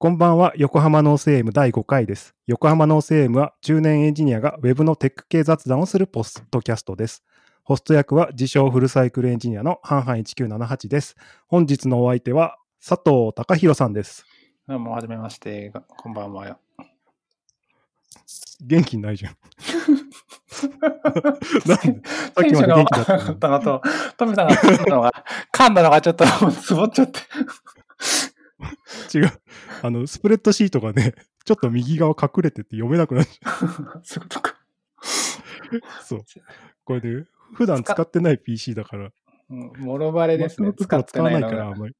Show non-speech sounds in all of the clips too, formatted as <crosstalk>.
こんばんは、横浜ノース AM 第5回です。横浜ノース AM は10年エンジニアが Web のテック系雑談をするポッドキャストです。ホスト役は自称フルサイクルエンジニアのハンハン1978です。本日のお相手は佐藤隆弘さんです。どうも、はじめまして。がこんばんは。元気ないじゃん。<laughs> なんで？さっきまで元気だったのと、トミさんが噛んだのが、噛んだのがちょっと <laughs> つぼっちゃって。に <laughs> 違う。あの、スプレッドシートがね、ちょっと右側隠れてて読めなくなっちゃ <laughs> そういうことか。う。そう。これで、普段使ってない PC だから、うんもろバレですね。使ってないいから、あん。まり。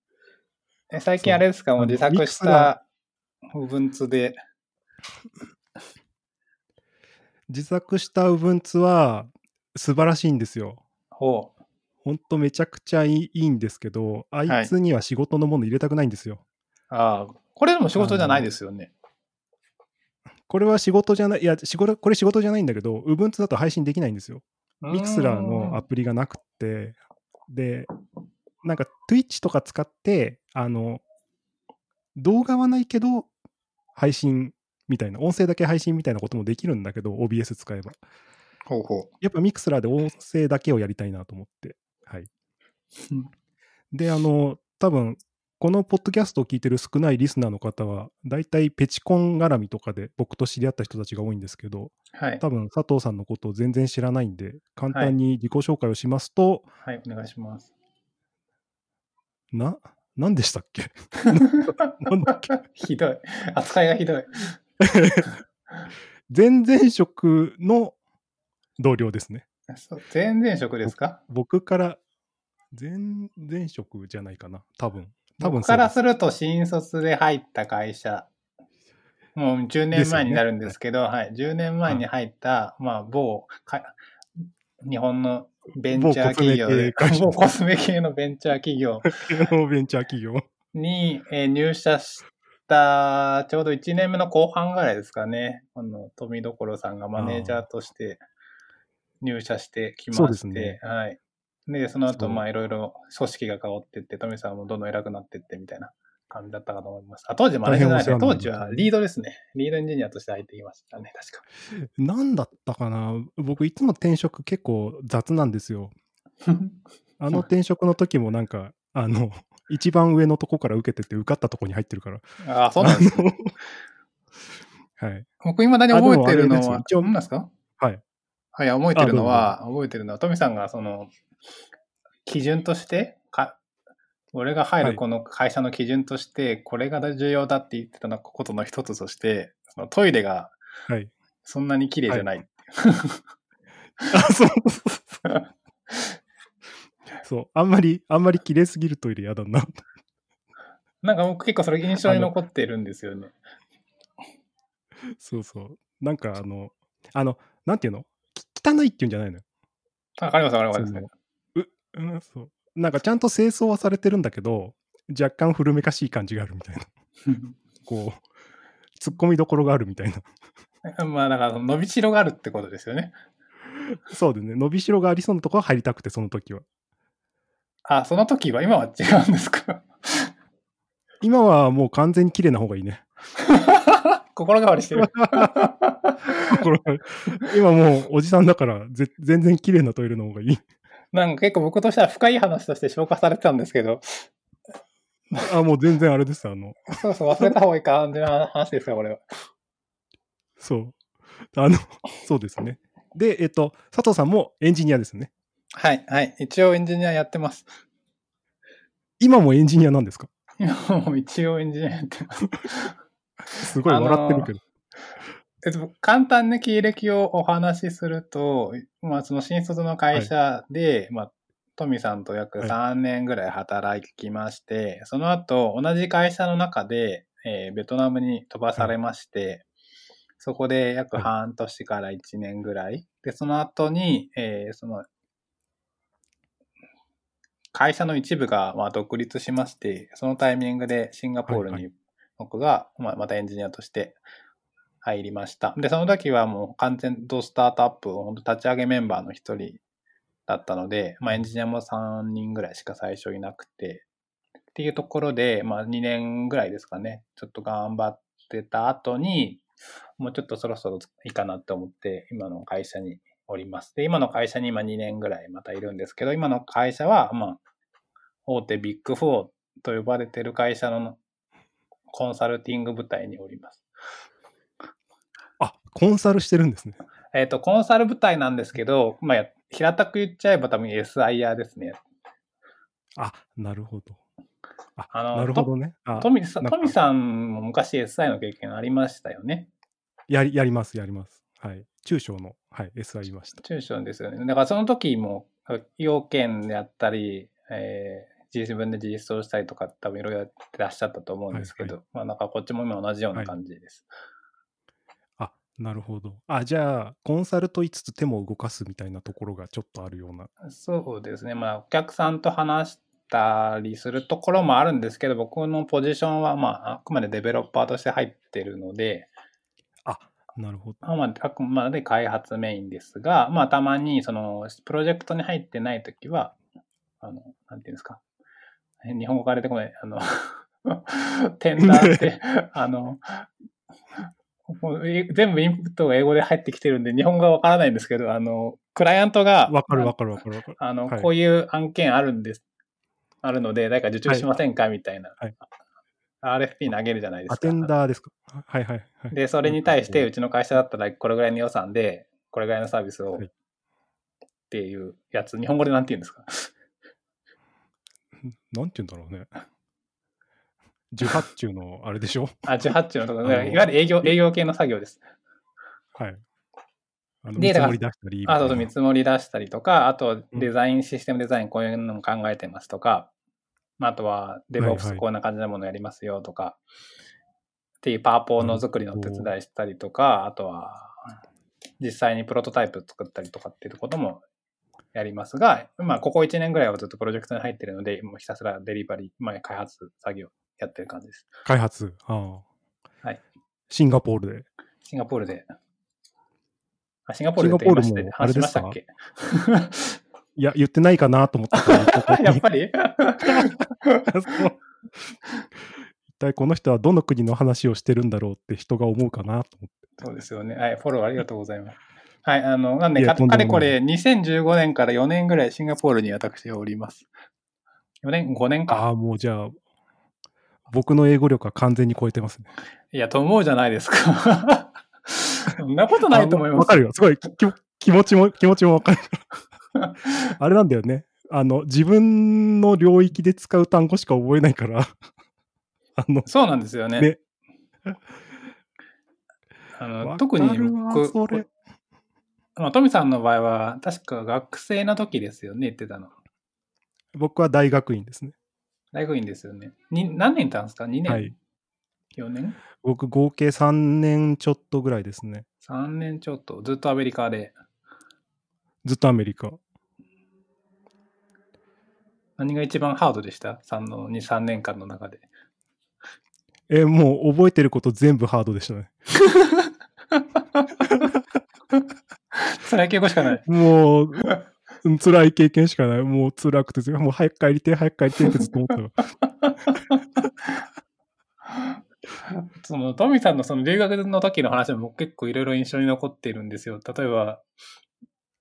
え最近あれですか？もう自作した Ubuntu で。自作した Ubuntu は素晴らしいんですよ。ほう。ほんとめちゃくちゃいいいいんですけど、あいつには仕事のもの入れたくないんですよ。ああ、これでも仕事じゃないですよね。これは仕事じゃない、いや、仕事これ仕事じゃないんだけど、Ubuntu だと配信できないんですよ。ミクスラーのアプリがなくって、で、なんか Twitch とか使って、あの、動画はないけど、配信みたいな、音声だけ配信みたいなこともできるんだけど、OBS 使えば。ほうほやっぱミクスラーで音声だけをやりたいなと思って。はい。う <laughs> んで、あの、多分、このポッドキャストを聞いてる少ないリスナーの方は、大体ペチコン絡みとかで僕と知り合った人たちが多いんですけど、う。はい。多分佐藤さんのことを全然知らないんで、簡単に自己紹介をしますと、はい、お願いします。な、何でしたっけ？<laughs> なんだっけ？ひどい。扱いがひどい。前々職の同僚ですね。そう前々職ですか？僕から、前々職じゃないかな。多分。多分僕からすると新卒で入った会社、もう10年前になるんですけど、はい、10年前に入った、まあ、某か、日本のベンチャー企業で、某 <laughs> 某コスメ系のベンチャー企業。<laughs> ベンチャー企業。に、えー入社した、ちょうど1年目の後半ぐらいですかね、あの、富所さんがマネージャーとして入社してきまして、ね。はい。で、その後、まあ、いろいろ組織が変わってって、富さんもどんどん偉くなってってみたいな感じだったかと思います。あ、当時マネージャーじゃないね。当時はリードですね。リードエンジニアとして入ってきましたね、確か。何だったかな？僕いつも転職結構雑なんですよ。<laughs> あの転職の時もなんか、あの、一番上のとこから受けてて受かったとこに入ってるから。ああ、そうなんですね。あの <laughs> はい。僕、未だに覚えてるのは一応何ですか？はい。はい、覚えてるのは、覚えてるのは、トミさんがその、基準として、か、俺が入はいるこの会社の基準として、これが重要だって言ってたのことの一つとして、そのトイレがはい。そんなに綺麗じゃない。あ、そう。そう。あんまり、あんまり綺麗すぎるトイレ嫌だな。なんか僕結構それ印象に残ってるんですよね。そうそう。なんかあの、あの、なんていうの？き汚いっていうんじゃないのよ。わかりますわかります。う、うん、そう。なんかちゃんと清掃はされてるんだけど、若干古めかしい感じがあるみたいな。<laughs> こう、突っ込みどころがあるみたいな。<laughs> まあだから伸びしろがあるってことですよね。そうですね。伸びしろがありそうなところは入りたくて、その時は。あ、その時は今は違うんですか？今はもう完全に綺麗な方がいいね。<laughs> 心変わりしてる。これ今もうおじさんだからぜ全然綺麗なトイレの方がいい。なんか結構僕としては深い話として消化されてたんですけど、あ、もう全然あれです。あの、そうそう忘れた方がいい感じな話ですよ、これは。そう。あの、そうですね。で、えっと、佐藤さんもエンジニアですね。はい、はい。一応エンジニアやってます。今もエンジニアなんですか？今も一応エンジニアやってます。すごい笑ってるけど。えっと、簡単な経歴をお話しすると、まあ、その新卒の会社で、まあ、トミさんと約はい。3年ぐらい働きまして、その後、同じ会社の中で、えーベトナムに飛ばされまして、そこで約はい。半年から1年ぐらい。で、その後に、えーその、会社の一部がまあ独立しまして、そのタイミングでシンガポールはいに僕がまあまたエンジニアとして入りました。で、その時はもう完全とスタートアップ、本当立ち上げメンバーの一人だったので、まあエンジニアも3人ぐらいしか最初いなくて、っていうところで、まあ2年ぐらいですかね、ちょっと頑張ってた後に、もうちょっとそろそろいいかなって思って、今の会社におります。で、今の会社に今2年ぐらいまたいるんですけど、今の会社は、まあ、大手ビッグ4と呼ばれてる会社のコンサルティング部隊におります。あ、コンサルしてるんですね。えっ、ー、と、コンサル部隊なんですけど、まあ、平たく言っちゃえば多分 SIR ですね。あ、なるほど。あ、あのなるほどね。トミさんも昔 SI の経験ありましたよね。やり、やります、やります。はい。中小の、はい、SI いました。中小ですよね。だからその時も、要件であったり、えー、自分で実装したりとか多分いろいろやってらっしゃったと思うんですけど、はいはい、まあなんかこっちも今同じような感じです。はい、あ、なるほど。あ、じゃあ、コンサルと言いつつ手も動かすみたいなところがちょっとあるような。そうですね。まあお客さんと話したりするところもあるんですけど、僕のポジションはまああくまでデベロッパーとして入ってるので、なるほど。まあ、あくまで開発メインですが、まあ、たまに、その、プロジェクトに入ってないときは、あの、なんていうんですか。日本語から出てこない、あの <laughs> テンダーって、<laughs> あの、全部インプットが英語で入ってきてるんで、日本語がわからないんですけど、あの、クライアントが、わかるわかるわかるわかる。あの、はい、こういう案件あるんです、あるので、誰か受注しませんか、はい、みたいな。はい、RFP 投げるじじゃないですか。アテンダーですか？はいはい、はい。で、それに対して、うちの会社だったら、これぐらいの予算で、これぐらいのサービスを、っていうやつ、日本語でなんて言うんですか？<laughs> なんて言うんだろうね。受発注のあれでしょ？あ、受発注のところ、いわゆる営業、営業系の作業です。はい。あの見積もり出したり。あと見積もり出したりとか、あとデザイン、システムデザインこういうのも考えてますとか、まあ、あとは DevOps こんな感じのものやりますよとか、っていうパワポの作りの手伝いしたりとか、あとは実際にプロトタイプ作ったりとかっていうこともやりますが、まあ、ここ1年ぐらいはずっとプロジェクトに入ってるので、もうひたすらデリバリー、まあ、開発作業やってる感じです。開発ああ。はい。シンガポールで。シンガポールで。あシンガポールで話しましたっけ？いや、言ってないかなと思った <laughs> やっぱり？<laughs> 一体この人はどの国の話をしてるんだろうって人が思うかなと思って。そうですよね。はい、フォローありがとうございます。はい、あの、なんで、かれこれ2015年から4年ぐらいシンガポールに私はおります。4年 ?5 年か。ああ、もうじゃあ、僕の英語力は完全に超えてますね。いや、と思うじゃないですか。<laughs> そんなことないと思います。わかるよ。すごい気持ちも、気持ちもわかる。<laughs> あれなんだよね。あの、自分の領域で使う単語しか覚えないからあの、そうなんですよね。ねあの特に僕、まあ、トミさんの場合は、確か学生の時ですよね、言ってたの。僕は大学院ですね。大学院ですよね。に何年いたんですか ?2 年、はい、?4 年？僕、合計3年ちょっとぐらいですね。3年ちょっと。ずっとアメリカで。ずっとアメリカ。何が一番ハードでした ?3 の2、3年間の中で。えもう覚えてること全部ハードでしたね。辛い経験しかない。もう、辛い経験しかない。もう辛くて、もう早く帰りて、早く帰りてってずっと思った <laughs> そのトミさんのその留学の時の話も結構いろいろ印象に残っているんですよ。例えば、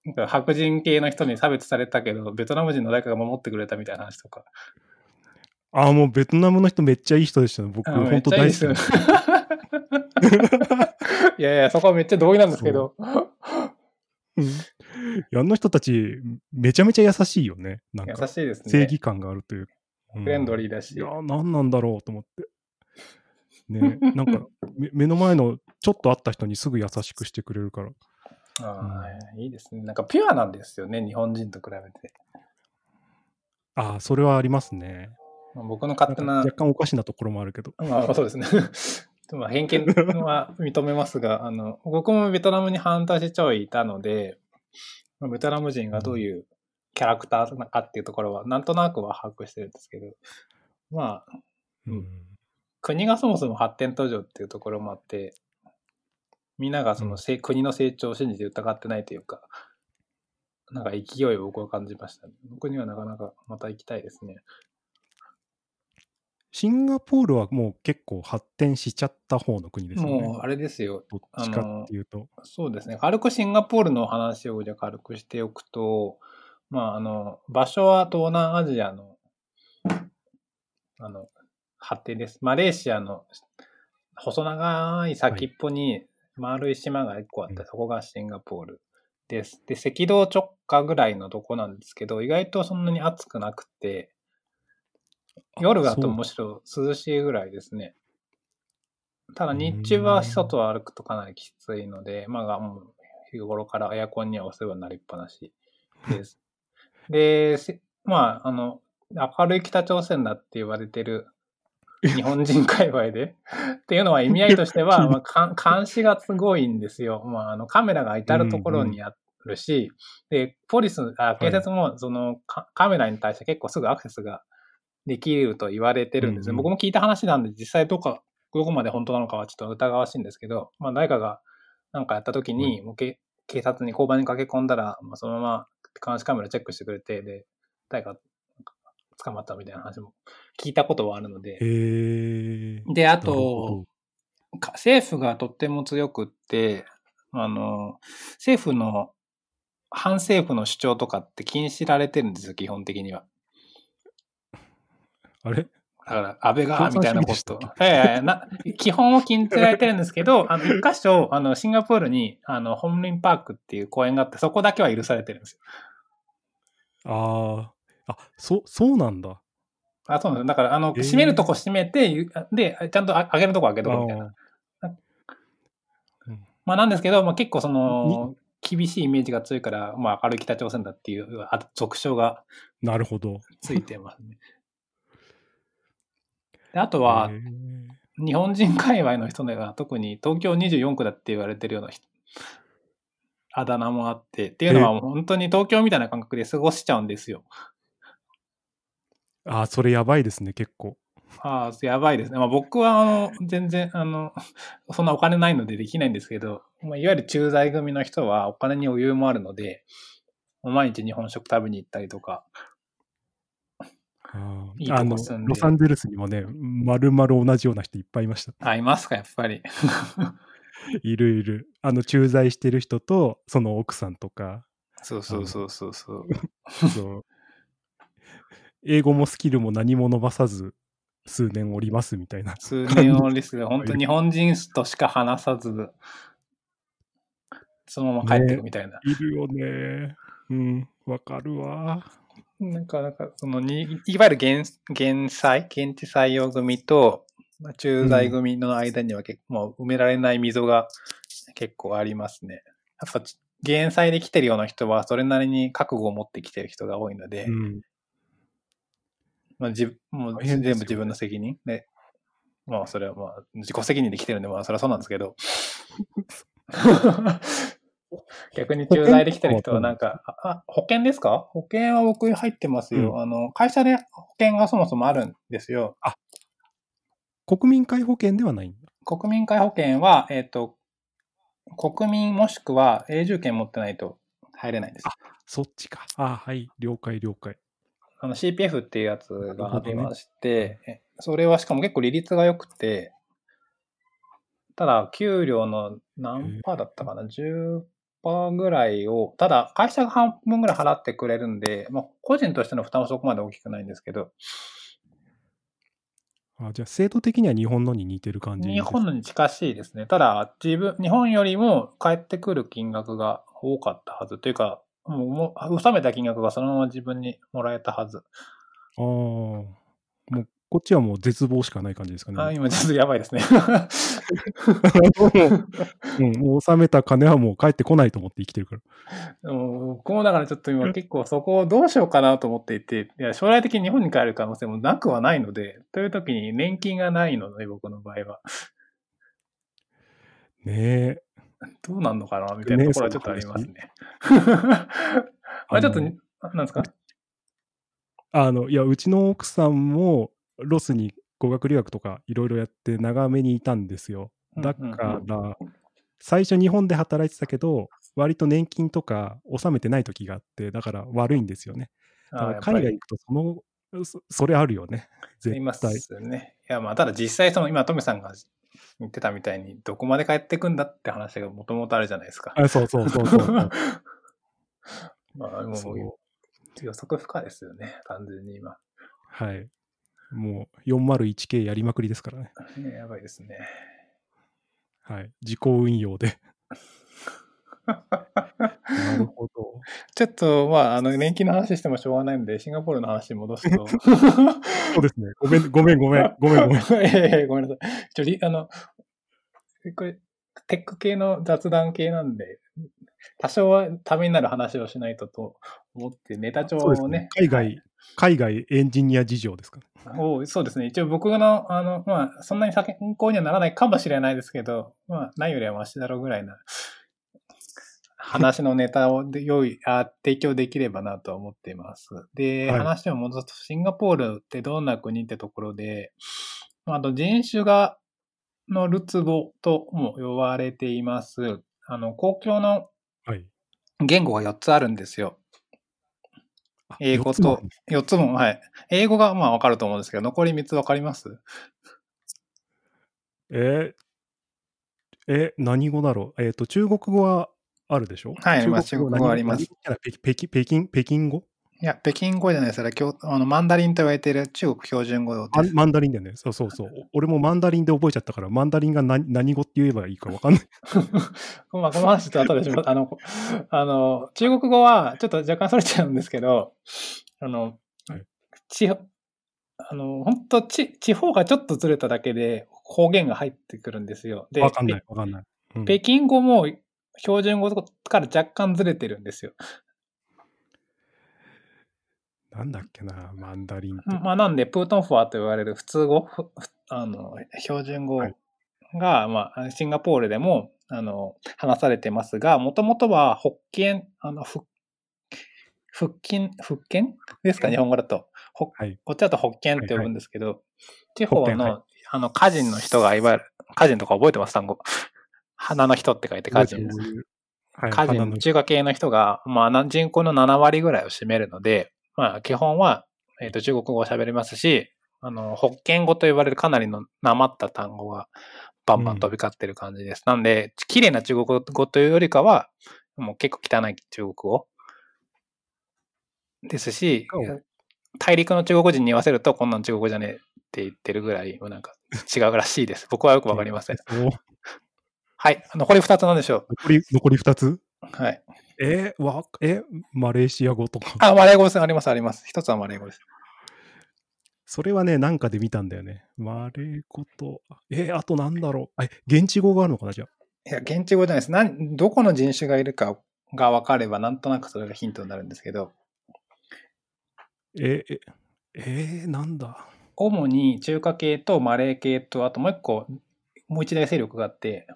なんか白人系の人に差別されたけど、ベトナム人の誰かが守ってくれたみたいな話とか。ああ、もうベトナムの人めっちゃいい人でしたね。僕、本当大好き。<laughs> いやいや、そこはめっちゃ同意なんですけど。うん、<laughs> あの人たち、めちゃめちゃ優しいよね。なんか優しいですね。正義感があるという。フレンドリーだし。いや、何なんだろうと思って。ね、なんか <laughs> 目の前のちょっと会った人にすぐ優しくしてくれるから。ああ、いいですね。なんかピュアなんですよね、日本人と比べて。ああ、それはありますね。まあ、僕の勝手な。若干おかしなところもあるけど。<laughs> まあ、そうですね。まあ偏見は認めますが、あの、僕もベトナムに半年ちょいいたので、ベトナム人がどういうキャラクターなのかっていうところは、なんとなくは把握してるんですけど、まあ、うん、国がそもそも発展途上っていうところもあって、みんながその、うん、国の成長を信じて疑ってないというか、なんか勢いを僕は感じました、ね。僕にはなかなかまた行きたいですね。シンガポールはもう結構発展しちゃった方の国ですよね。もう、あれですよ。どっちかっていうと。そうですね。軽くシンガポールの話をじゃあ軽くしておくと、まあ、あの、場所は東南アジアの、あの、発展です。マレーシアの細長い先っぽに丸い島が1個あって、そこがシンガポールです。で、赤道直下ぐらいのとこなんですけど、意外とそんなに暑くなくて、夜だとむしろ涼しいぐらいですね。ただ日中は外を歩くとかなりきついので、まあもう日頃からエアコンにはお世話になりっぱなしです。<laughs> で、まあ、あの、明るい北朝鮮だって言われてる日本人界隈で。<laughs> っていうのは意味合いとしては、<laughs> まあ、監視がすごいんですよ。まあ、あのカメラが至るところにあるし、うんうん、で、ポリス、あ警察もその、はい、カメラに対して結構すぐアクセスができると言われてるんですね。うんうん、僕も聞いた話なんで、実際どこどこまで本当なのかはちょっと疑わしいんですけど、まあ、誰かがなんかやった時に、もう警察に交番に駆け込んだら、まあ、そのまま監視カメラチェックしてくれて、で、誰か捕まったみたいな話も聞いたことはあるので。で、あと、政府がとっても強くって、あの、政府の、反政府の主張とかって禁止られてるんですよ、基本的には。あれ？だから、安倍が、みたいなこと。いやいやな、基本を禁じられてるんですけど、あの、一箇所、あの、シンガポールに、あの、ホンリンパークっていう公園があって、そこだけは許されてるんですよ。ああ、あ、そ、そうなんだ。あ、そうなんだ。だから、あの、閉めるとこ閉めて、で、ちゃんと開けるとこ開けとこみたいな。まあ、なんですけど、まあ、結構その、厳しいイメージが強いから、まあ、明るい北朝鮮だっていう、俗称が、なるほど。ついてますね。であとは、日本人界隈の人が特に東京24区だって言われてるような人、あだ名もあって、っていうのは本当に東京みたいな感覚で過ごしちゃうんですよ。ああ、それやばいですね、結構。ああ、やばいですね。まあ、僕は、あの、全然、あの、<laughs> そんなお金ないのでできないんですけど、まあ、いわゆる駐在組の人はお金に余裕もあるので、毎日日本食食べに行ったりとか、あいいあのロサンゼルスにもね、まるまる同じような人いっぱいいました。あ、いますか、やっぱり。<laughs> いるいる。あの、駐在してる人と、その奥さんとか。そうそうそうそうそう。そう英語もスキルも何も伸ばさず、数年おりますみたいな。数年おりす本当日本人としか話さず、そのまま帰ってくみたいな。ね、いるよね。うん、わかるわ。なんか、なんか、そのに、いわゆる減、減災、現地採用組と、駐在組の間には結構、もう埋められない溝が結構ありますね。やっぱ、減災で来てるような人は、それなりに覚悟を持ってきてる人が多いので、うん、まあ、じもう全部自分の責任。で、まあそれはまあ自己責任で来てるんで、まあそれはそうなんですけど、<laughs> <laughs> 逆に駐在できてる人はなんか、あ、保険ですか？保険は僕入ってますよ、うん、あの、会社で保険がそもそもあるんですよ。あ、国民皆保険ではないんだ。国民皆保険は、えっ、ー、と、国民もしくは永住権持ってないと入れないんです。あ、そっちか。あ、はい、了解了解。あの CPF っていうやつがありまして、ね、それはしかも結構利率が良くて、ただ、給料の何パーだったかな ?10 パーぐらいを、ただ、会社が半分ぐらい払ってくれるんで、まあ、個人としての負担はそこまで大きくないんですけど。あじゃあ、制度的には日本のに似てる感じ日本のに近しいですね。ただ、自分、日本よりも返ってくる金額が多かったはず。というか、もう、納めた金額がそのまま自分にもらえたはず。ああ、もう、こっちはもう絶望しかない感じですかね。あ今、ちょっとやばいですね。<laughs> うん、もう納めた金はもう返ってこないと思って生きてるから。僕もだからちょっと今結構そこをどうしようかなと思っていて、いや将来的に日本に帰る可能性もなくはないので、という時に年金がないので、僕の場合は。ねえ。どうなんのかなみたいなところはちょっとありますね。ね <laughs> あれちょっと、なんですか？あの、いや、うちの奥さんもロスに語学留学とかいろいろやって長めにいたんですよ。だから、最初日本で働いてたけど、割と年金とか納めてない時があって、だから悪いんですよね。だから海外行くとそのそそれあるよね。いま絶対。すね。いや、まあ、ただ実際、その今、トメさんが言ってたみたいに、どこまで帰ってくんだって話がもともとあるじゃないですか。あそうそうそうそう。<laughs> まあ、もう予測不可ですよね、完全に今。はい。もう 401K やりまくりですからね。ねやばいですね。はい。自己運用で。<laughs> なるほど。ちょっと、まあ、あの、年金の話してもしょうがないので、シンガポールの話に戻すと。<laughs> そうですね。ごめん、ごめん、ごめん、ごめん、ごめん。<laughs> いやいやごめんなさい。ちょりあの、これ、テック系の雑談系なんで、多少はためになる話をしないとと思って、ネタ帳をねね。。海外、海外エンジニア事情ですから。をそうですね。一応僕の、あの、まあ、そんなに参考にはならないかもしれないですけど、まあ、ないよりはマシだろうぐらいな話のネタをで用意あ、提供できればなとは思っています。で、はい話を戻すと、シンガポールってどんな国ってところで、まああと人種が、のるつぼとも呼ばれています。あの、公共のはい。言語が4つあるんですよ。あ英語とる、4つも、はい。英語がまあわかると思うんですけど、残り3つわかります？えーえ、何語だろう？えっ、と、中国語はあるでしょ？はいまあ中国語何あります。北京、北京語？いや、北京語じゃないです。それは今日あのマンダリンと言われている中国標準語です。マンダリンだよね。そうそうそう。<laughs> お俺もマンダリンで覚えちゃったから、マンダリンが何何語って言えばいいか分かんない。<laughs> まあ、この話と後でします。あの、こあの、中国語はちょっと若干それちゃうんですけど、あの、はい地方、あの、本当地、地方がちょっとずれただけで方言が入ってくるんですよ。で、分かんない、分かんない。うん北京語も標準語から若干ずれてるんですよ。なんだっけな、マンダリンって。まあ、なんで、プートンフォアと言われる普通語、あの、標準語はいが、まあ、シンガポールでも、あの、話されてますが、もともとは、福建、あの、ふ福建、福建ですか、日本語だと。ほはい。こっちだと福建って呼ぶんですけど、地福方の、建はあの、歌人の人が、いわゆる、歌人とか覚えてます？単語。<laughs> 花の人って書いて歌人です。はい、人、中華系の人が、まあ、な人口の7割ぐらいを占めるので、まあ、基本は、えっ、と、中国語を喋れますし、あの、福建語と呼ばれるかなりのなまった単語がバンバン飛び交ってる感じです。なんで、綺麗な中国語というよりかは、もう結構汚い中国語ですしうん、大陸の中国人に言わせると、こんなん中国語じゃねえって言ってるぐらい、なんか違うらしいです。僕はよくわかりません。はい。残り2つなんでしょ残り、残り2つ？う。はい。えーわ、え、マレーシア語とか？あ、マレー語です。あります、あります。一つはマレー語です。それはね、なんかで見たんだよね。マレー語と、えーあとなんだろう。え、現地語があるのかな、じゃあ？いや、現地語じゃないです。なんどこの人種がいるかが分かれば、なんとなくそれがヒントになるんですけど、えーえ、えーなんだ？主に中華系とマレー系と、あともう一個、もう一大勢力があって、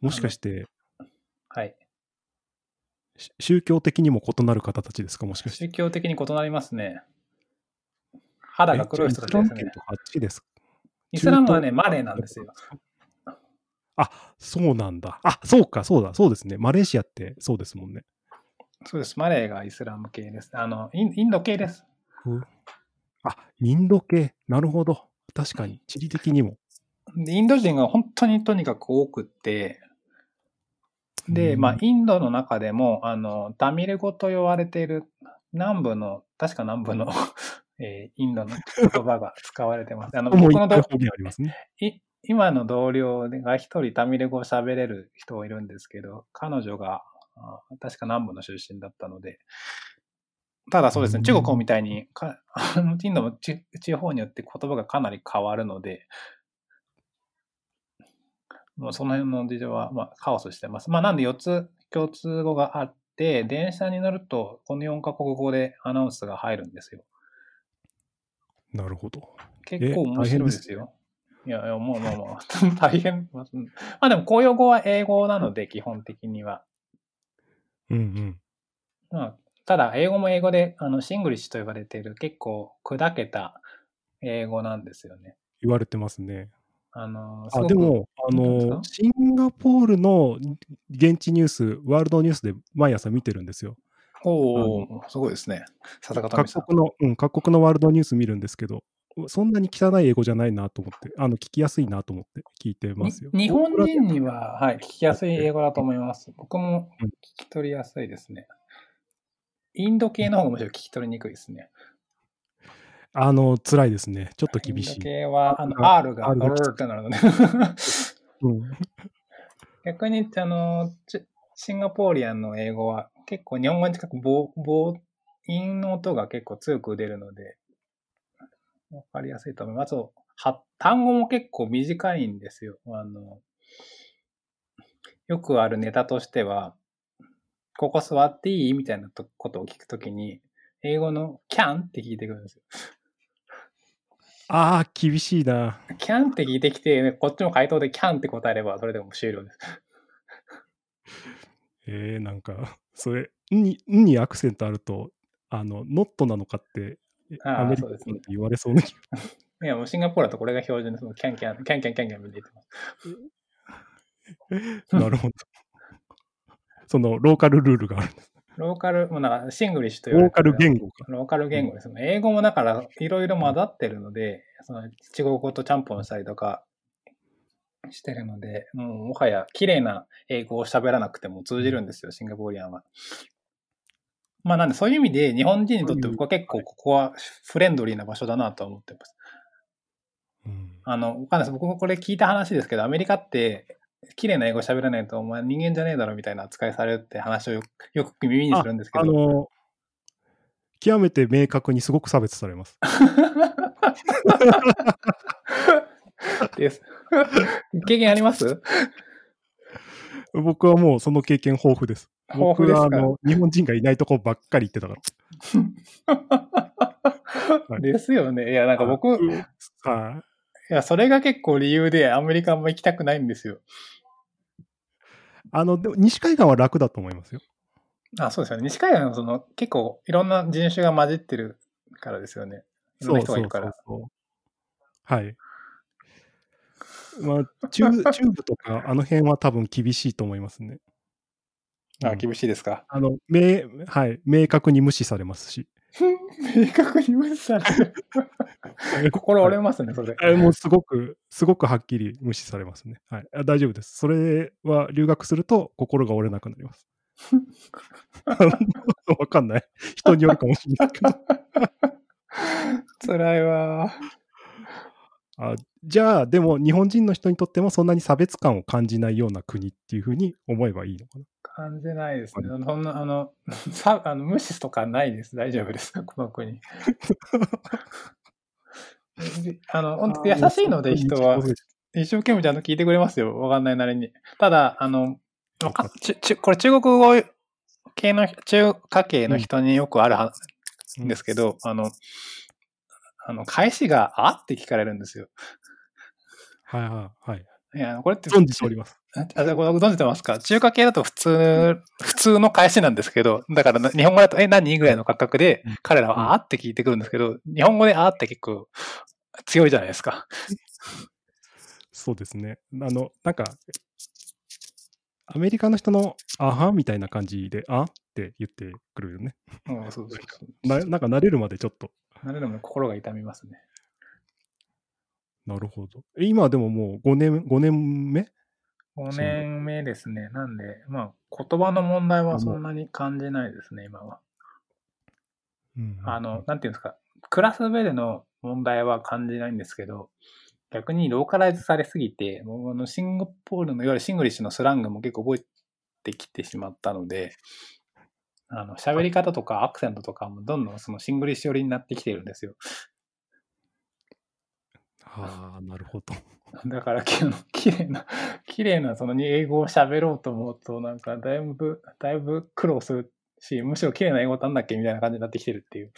もしかして、はい。し宗教的にも異なる方たちですか、もしかして。宗教的に異なりますね。肌が黒い人たちですねですか？イスラムはね、中マ東レーなんですよ。あ、そうなんだ。あ、そうか、そうだ、そうですね。マレーシアってそうですもんね。そうです。マレーがイスラム系です。あの、インインド系です。あ、インド系。なるほど。確かに、地理的にも。でインド人が本当にとにかく多くって、で、まあ、インドの中でも、あの、タミル語と呼ばれている南部の、確か南部の、<laughs> えーインドの言葉が使われてます。あの、僕のど一回方言ありますね。い今の同僚が一人タミル語を喋れる人がいるんですけど、彼女が、あ確か南部の出身だったので、ただそうですね、うん中国みたいにか、あのインドも地地方によって言葉がかなり変わるので、もうその辺の事情は、まあ、カオスしてます。まあ、なんで4つ共通語があって、電車に乗ると、この4カ国語でアナウンスが入るんですよ。なるほど。結構面白いですえよ。いやいや、もうもうもう、大変。まあうんまあでも、公用語は英語なので、基本的には。うんうん。まあ、ただ、英語も英語で、あの、シングリッシュと呼ばれている、結構砕けた英語なんですよね。言われてますね。あの、すあでも、あの、シンガポールの現地ニュース、ワールドニュースで毎朝見てるんですよ。おお、すごいですね。各国の、うん、各国のワールドニュース見るんですけど、そんなに汚い英語じゃないなと思って、あの、聞きやすいなと思って聞いてますよ。日本人には、はい、聞きやすい英語だと思います。僕も聞き取りやすいですね。インド系の方がむしろ聞き取りにくいですね。あの、辛いですね。ちょっと厳しい。系は、あの、R が、R ってなるので。うん、逆に、あの、シンガポーリアンの英語は結構日本語に近く棒、棒、音の音が結構強く出るので、わかりやすいと思います。は、単語も結構短いんですよ。あの、よくあるネタとしては、ここ座っていい？みたいなことを聞くときに、英語の can って聞いてくるんですよ。ああ、厳しいな。can って聞いてきて、こっちも回答で can って答えれば、それでも終了です。えー、なんか、それ、んに、んにアクセントあると、あの、 not なのかって、アメリカで言われそうな気が。いや、もうシンガポールだとこれが標準で、その can can、can can can can 見てます。なるほど。その、ローカルルールがあるんです。ローカル、もうなんかシングリッシュとローカル言語か。ローカル言語です。英語もだからいろいろ混ざってるので、その中国語とちゃんぽんしたりとかしてるので、もうもはや綺麗な英語を喋らなくても通じるんですよ、 Singaporean は。まあなんでそういう意味で日本人にとって僕は結構ここはフレンドリーな場所だなと思ってます。うん、あの、わかんないです。僕もこれ聞いた話ですけど、アメリカって綺麗な英語喋らないとお前人間じゃねえだろみたいな扱いされるって話をよよく耳にするんですけど。あの、極めて明確にすごく差別されます。です。経験あります？僕はもうその経験豊富です。豊富ですか？僕はあの日本人がいないとこばっかり行ってたから。<laughs> ですよね。いや、なんか僕、はい。いや、それが結構理由でアメリカも行きたくないんですよ。あの、でも西海岸は楽だと思いますよ。あ、そうですよね。西海岸はその結構いろんな人種が混じってるからですよね。いろんな人がいるから。そうそうそうはい。まあ、中 <laughs> 中部とか、あの辺は多分厳しいと思いますね。あ、厳しいですか。あの、明、はい、明確に無視されますし。明確に無視される。<laughs> 心折れますね、それ。えもうすごく、すごくはっきり無視されますね。はい。あ大丈夫です。それは留学すると心が折れなくなります。<laughs> <laughs> わかんない。人によるかもしれないけど。辛いわあ。じゃあ、でも日本人の人にとってもそんなに差別感を感じないような国っていうふうに思えばいいのかな？感じないですね。そんな、あの、さあの <laughs> 無視とかないです。大丈夫です。この国。あの、本当優しいので人は、一生懸命ちゃんと聞いてくれますよ。わかんないなりに。ただ、あの、ちちこれ中国語系の、中華系の人によくあるはんですけど、あの、あの、返しが、あって聞かれるんですよ。はいはいはい。いや、これって。存じております。あ、これ存じてますか？中華系だと普通、普通の返しなんですけど、だから日本語だと、え、何ぐらいの感覚で、彼らはあって聞いてくるんですけど、日本語であって結構強いじゃないですか。そうですね。あの、なんか、アメリカの人の、あはみたいな感じで、あって言ってくるよね。うん、そうそうそうななんか慣れるまでちょっと。慣れるまで心が痛みますね。なるほど。今でももう5年、5年目 ?5 年目ですね。なんで、まあ、言葉の問題はそんなに感じないですね、今は。うん、あの、なんていうんですか、暮らす上での問題は感じないんですけど、逆にローカライズされすぎて、もうあのシンガポールのいわゆるシングリッシュのスラングも結構覚えてきてしまったので、あの、喋り方とかアクセントとかもどんどんそのシングリッシュ寄りになってきてるんですよ。はあ、なるほど。<laughs> だから、き <laughs> 綺麗な、綺麗なその英語を喋ろうと思うと、なんかだいぶ、だいぶ苦労するし、むしろ綺麗な英語なんだっけみたいな感じになってきてるっていう。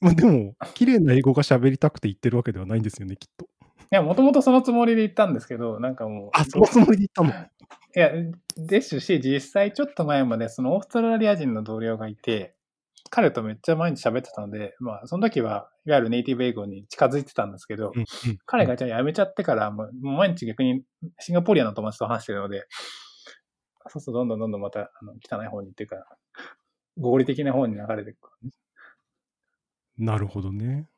まあでも、綺麗な英語が喋りたくて言ってるわけではないんですよね、きっと。いや、もともとそのつもりで言ったんですけど、なんかもう。あ、そのつもりで言ったの？<laughs> いや、ですし、実際ちょっと前までそのオーストラリア人の同僚がいて、彼とめっちゃ毎日喋ってたので、まあ、その時はいわゆるネイティブ英語に近づいてたんですけど、彼がじゃあ辞めちゃってから、もう毎日逆にシンガポリアの友達と話してるので、そうするとどんどんどんどんまたあの汚い方に行ってるから、合理的な方に流れていく。なるほどね。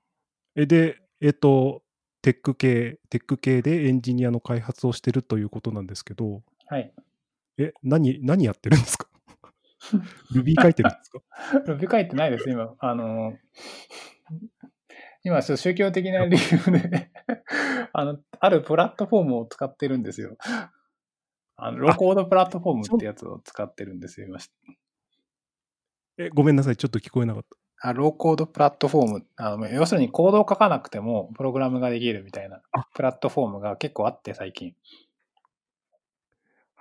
え、で、えっと、テック系、テック系でエンジニアの開発をしてるということなんですけど、はい。え、何、何やってるんですか？?Ruby 書いてるんですか？<laughs> Ruby 書いてないです、今。あの、今、宗教的な理由で <laughs> あの、あるプラットフォームを使ってるんですよ。あの、ローコードプラットフォームってやつを使ってるんですよ、今。え、ごめんなさい、ちょっと聞こえなかった。あローコードプラットフォームあの。要するにコードを書かなくてもプログラムができるみたいなプラットフォームが結構あって最近。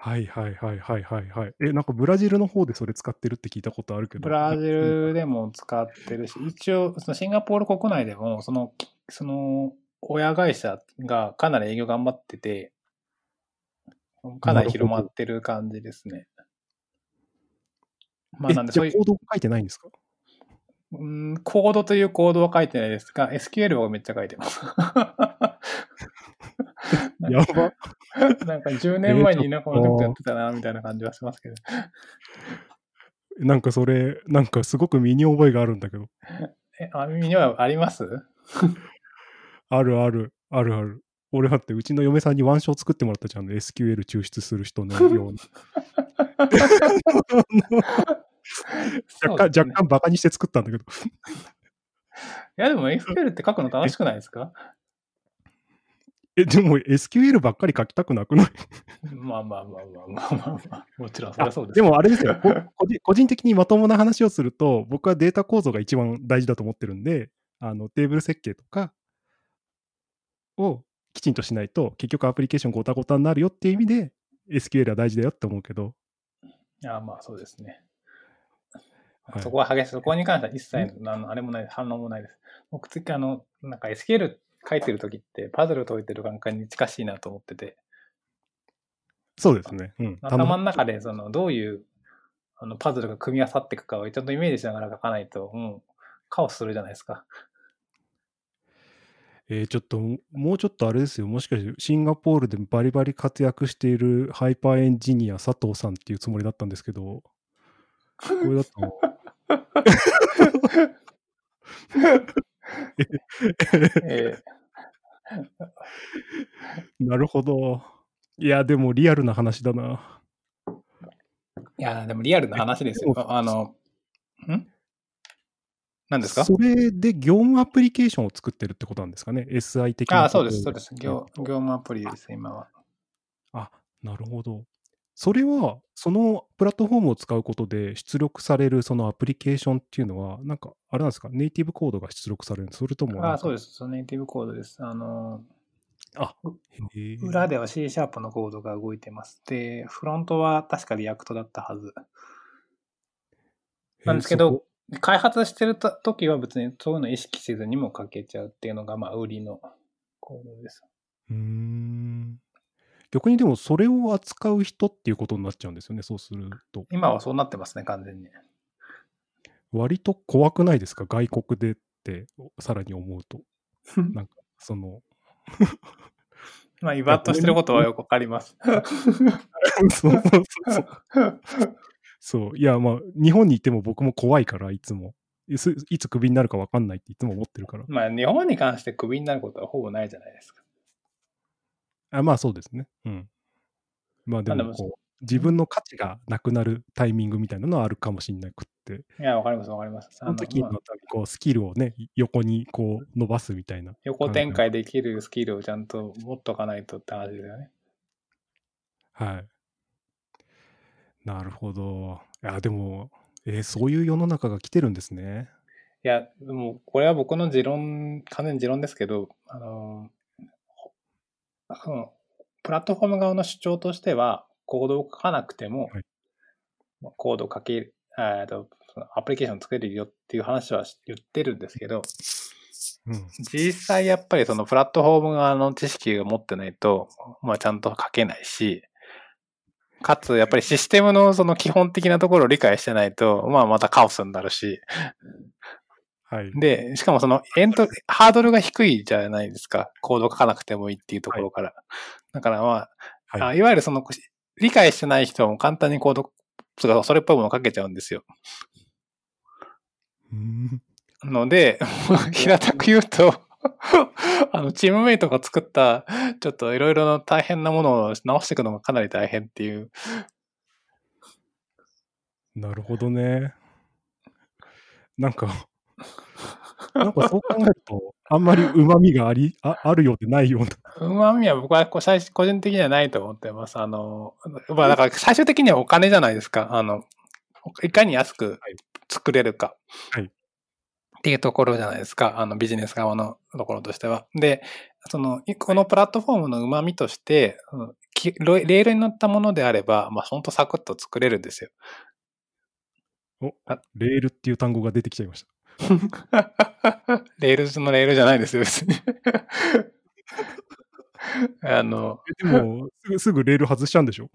はいはいはいはいはいはい。え、なんかブラジルの方でそれ使ってるって聞いたことあるけど。ブラジルでも使ってるし、一応、そのシンガポール国内でも、その、その、親会社がかなり営業頑張ってて、かなり広まってる感じですね。まあなんでそういう。コード書いてないんですか？うん、コードというコードは書いてないですが、SQL はめっちゃ書いてます。<laughs> やば。なんか10年前になんかこのことやってたな、みたいな感じはしますけど。<laughs> なんかそれ、なんかすごく身に覚えがあるんだけど。え、あ身にはあります？<laughs> あるある、あるある。俺だってうちの嫁さんにワンショー作ってもらったじゃん、SQL 抽出する人のように。若干、ね、若干バカにして作ったんだけど。いや、でも SQL って書くの楽しくないですか？え、でも SQL ばっかり書きたくなくない？まあまあまあまあまあまあ、まあ、もちろんそれはそうです。でもあれですよ <laughs> 個人的にまともな話をすると、僕はデータ構造が一番大事だと思ってるんで、あのテーブル設計とかをきちんとしないと、結局アプリケーションごたごたになるよっていう意味で、SQL は大事だよって思うけど。いや、まあそうですね。はい、そこは激しい。そこに関しては一切あのあれもない、反応もないです。僕、次、あの、なんか SQL 書いてるときって、パズル解いてる感覚に近しいなと思ってて。そうですね。うん、頭の中で、その、どういうあのパズルが組み合わさっていくかをちゃんとイメージしながら書かないと、もう、カオスするじゃないですか。えー、ちょっと、もうちょっとあれですよ。もしかして、シンガポールでバリバリ活躍しているハイパーエンジニア佐藤さんっていうつもりだったんですけど、これだと。<laughs> <laughs> え <laughs> なるほど。いや、でもリアルな話だな。いや、でもリアルな話ですよ。あの、ん？何ですか？それで業務アプリケーションを作ってるってことなんですかね ?SI 的な。あ、そうです、そうです。業業務アプリです、今は。あ、なるほど。それは、そのプラットフォームを使うことで出力されるそのアプリケーションっていうのは、なんか、あれなんですか、ネイティブコードが出力されるそれともあ、そうです。そのネイティブコードです。あの、あ、裏では C シャープのコードが動いてます。で、フロントは確か React だったはず。なんですけど、開発してるときは別にそういうの意識せずにも書けちゃうっていうのが、まあ、売りのコードです。うん。逆にでもそれを扱う人っていうことになっちゃうんですよね、そうすると。今はそうなってますね、完全に。割と怖くないですか、外国でって、さらに思うと。<laughs> なんか、その。まあ、イバッとしてることはよくわかります。<laughs> そうそうそう。そう。いや、まあ、日本にいても僕も怖いから、いつも。いつクビになるか分かんないっていつも思ってるから。まあ、日本に関してクビになることはほぼないじゃないですか。あまあ、そうですね。うん。まあ、でもこう、自分の価値がなくなるタイミングみたいなのはあるかもしれなくって。いや、わかります、わかります。その時のこうスキルをね、横にこう伸ばすみたいな。横展開できるスキルをちゃんと持っとかないとって話ですよね。はい。なるほど。いや、でも、えー、そういう世の中が来てるんですね。いや、でも、これは僕の持論、完全に持論ですけど、あの、プラットフォーム側の主張としては、コードを書かなくても、はい、コードを書ける、えと、アプリケーション作れるよっていう話は言ってるんですけど、うん、実際やっぱりそのプラットフォーム側の知識を持ってないと、まあちゃんと書けないし、かつやっぱりシステムのその基本的なところを理解してないと、まあまたカオスになるし、はい。で、しかもそのエント、ハードルが低いじゃないですか。コード書かなくてもいいっていうところから。はい、だからまあ、はい、いわゆるその理解してない人も簡単にコード、それっぽいものを書けちゃうんですよ。うん。ので、<laughs> 平たく言うと、<laughs> あの、チームメイトが作った、ちょっといろいろな大変なものを直していくのがかなり大変っていう。なるほどね。なんか、<laughs> なんかそう考えると、あんまり旨味がありああるようでないような。うまみは僕はこう最初個人的にはないと思ってます。あの、まあだから最終的にはお金じゃないですか。あの、いかに安く作れるか。はいっていうところじゃないですか。あのビジネス側のところとしては。で、その、このプラットフォームの旨味として、レレールに乗ったものであれば、まあ、ほんとサクッと作れるんですよ。レールっていう単語が出てきちゃいました。<laughs> Rails のレールじゃないですよ、別に。<laughs> あの、えでもすぐ、すぐレール外しちゃうんでしょ？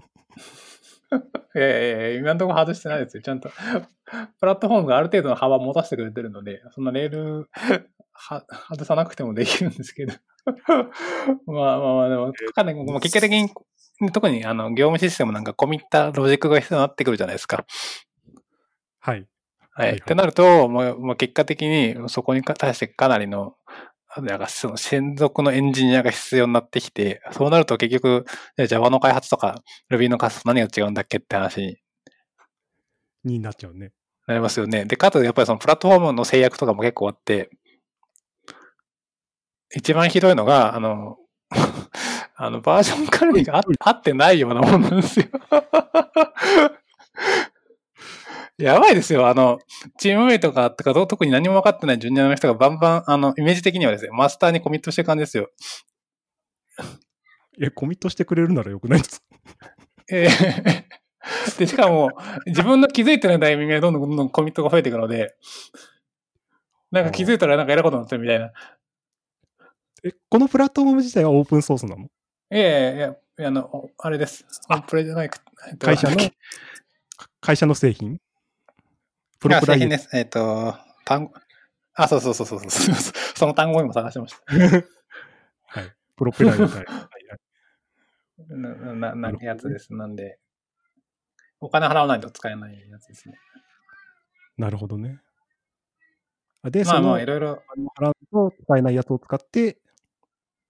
いやいやいや、今のところ外してないですよ。ちゃんと、プラットフォームがある程度の幅を持たせてくれてるので、そんなレールは外さなくてもできるんですけど。<laughs> まあまあまあ、でも、かなりもう結果的に、特にあの業務システムなんか込み入ったロジックが必要になってくるじゃないですか。はい。はい。はいってなると、もうもう結果的にそこに対してかなりの、なんかその専属のエンジニアが必要になってきて、そうなると結局、じゃあ Java の開発とか Ruby の開発と何が違うんだっけって話にになっちゃうね。なりますよね。で、かつやっぱりそのプラットフォームの制約とかも結構あって、一番ひどいのが、あの、<laughs> あの、バージョン管理があ合ってないようなもんなんですよ。やばいですよ。あの、チームメイトが、とか、どう特に何も分かってないジュニアの人がバンバン、あの、イメージ的にはですね、マスターにコミットしてる感じですよ。<laughs> え、コミットしてくれるならよくないですか？<laughs> ええで、しかも、自分の気づいてないタイミングでどんどんどんどんコミットが増えていくので、なんか気づいたらなんか偉いことになってるみたいな。え、このプラットフォーム自体はオープンソースなの？いやいやいや、あの、おあれです。あプレじゃない会社の会社の製品？プロプライエ製品です。えっ、と、単語、あ、そうそうそうそうそう <laughs> その単語を今探してました。<laughs> はい。プロペライター。はいはいな、な、なやつです。なんで、お金払わないと使えないやつですね。なるほどね。あで、まあまあ、いろいろ、払うと使えないやつを使って、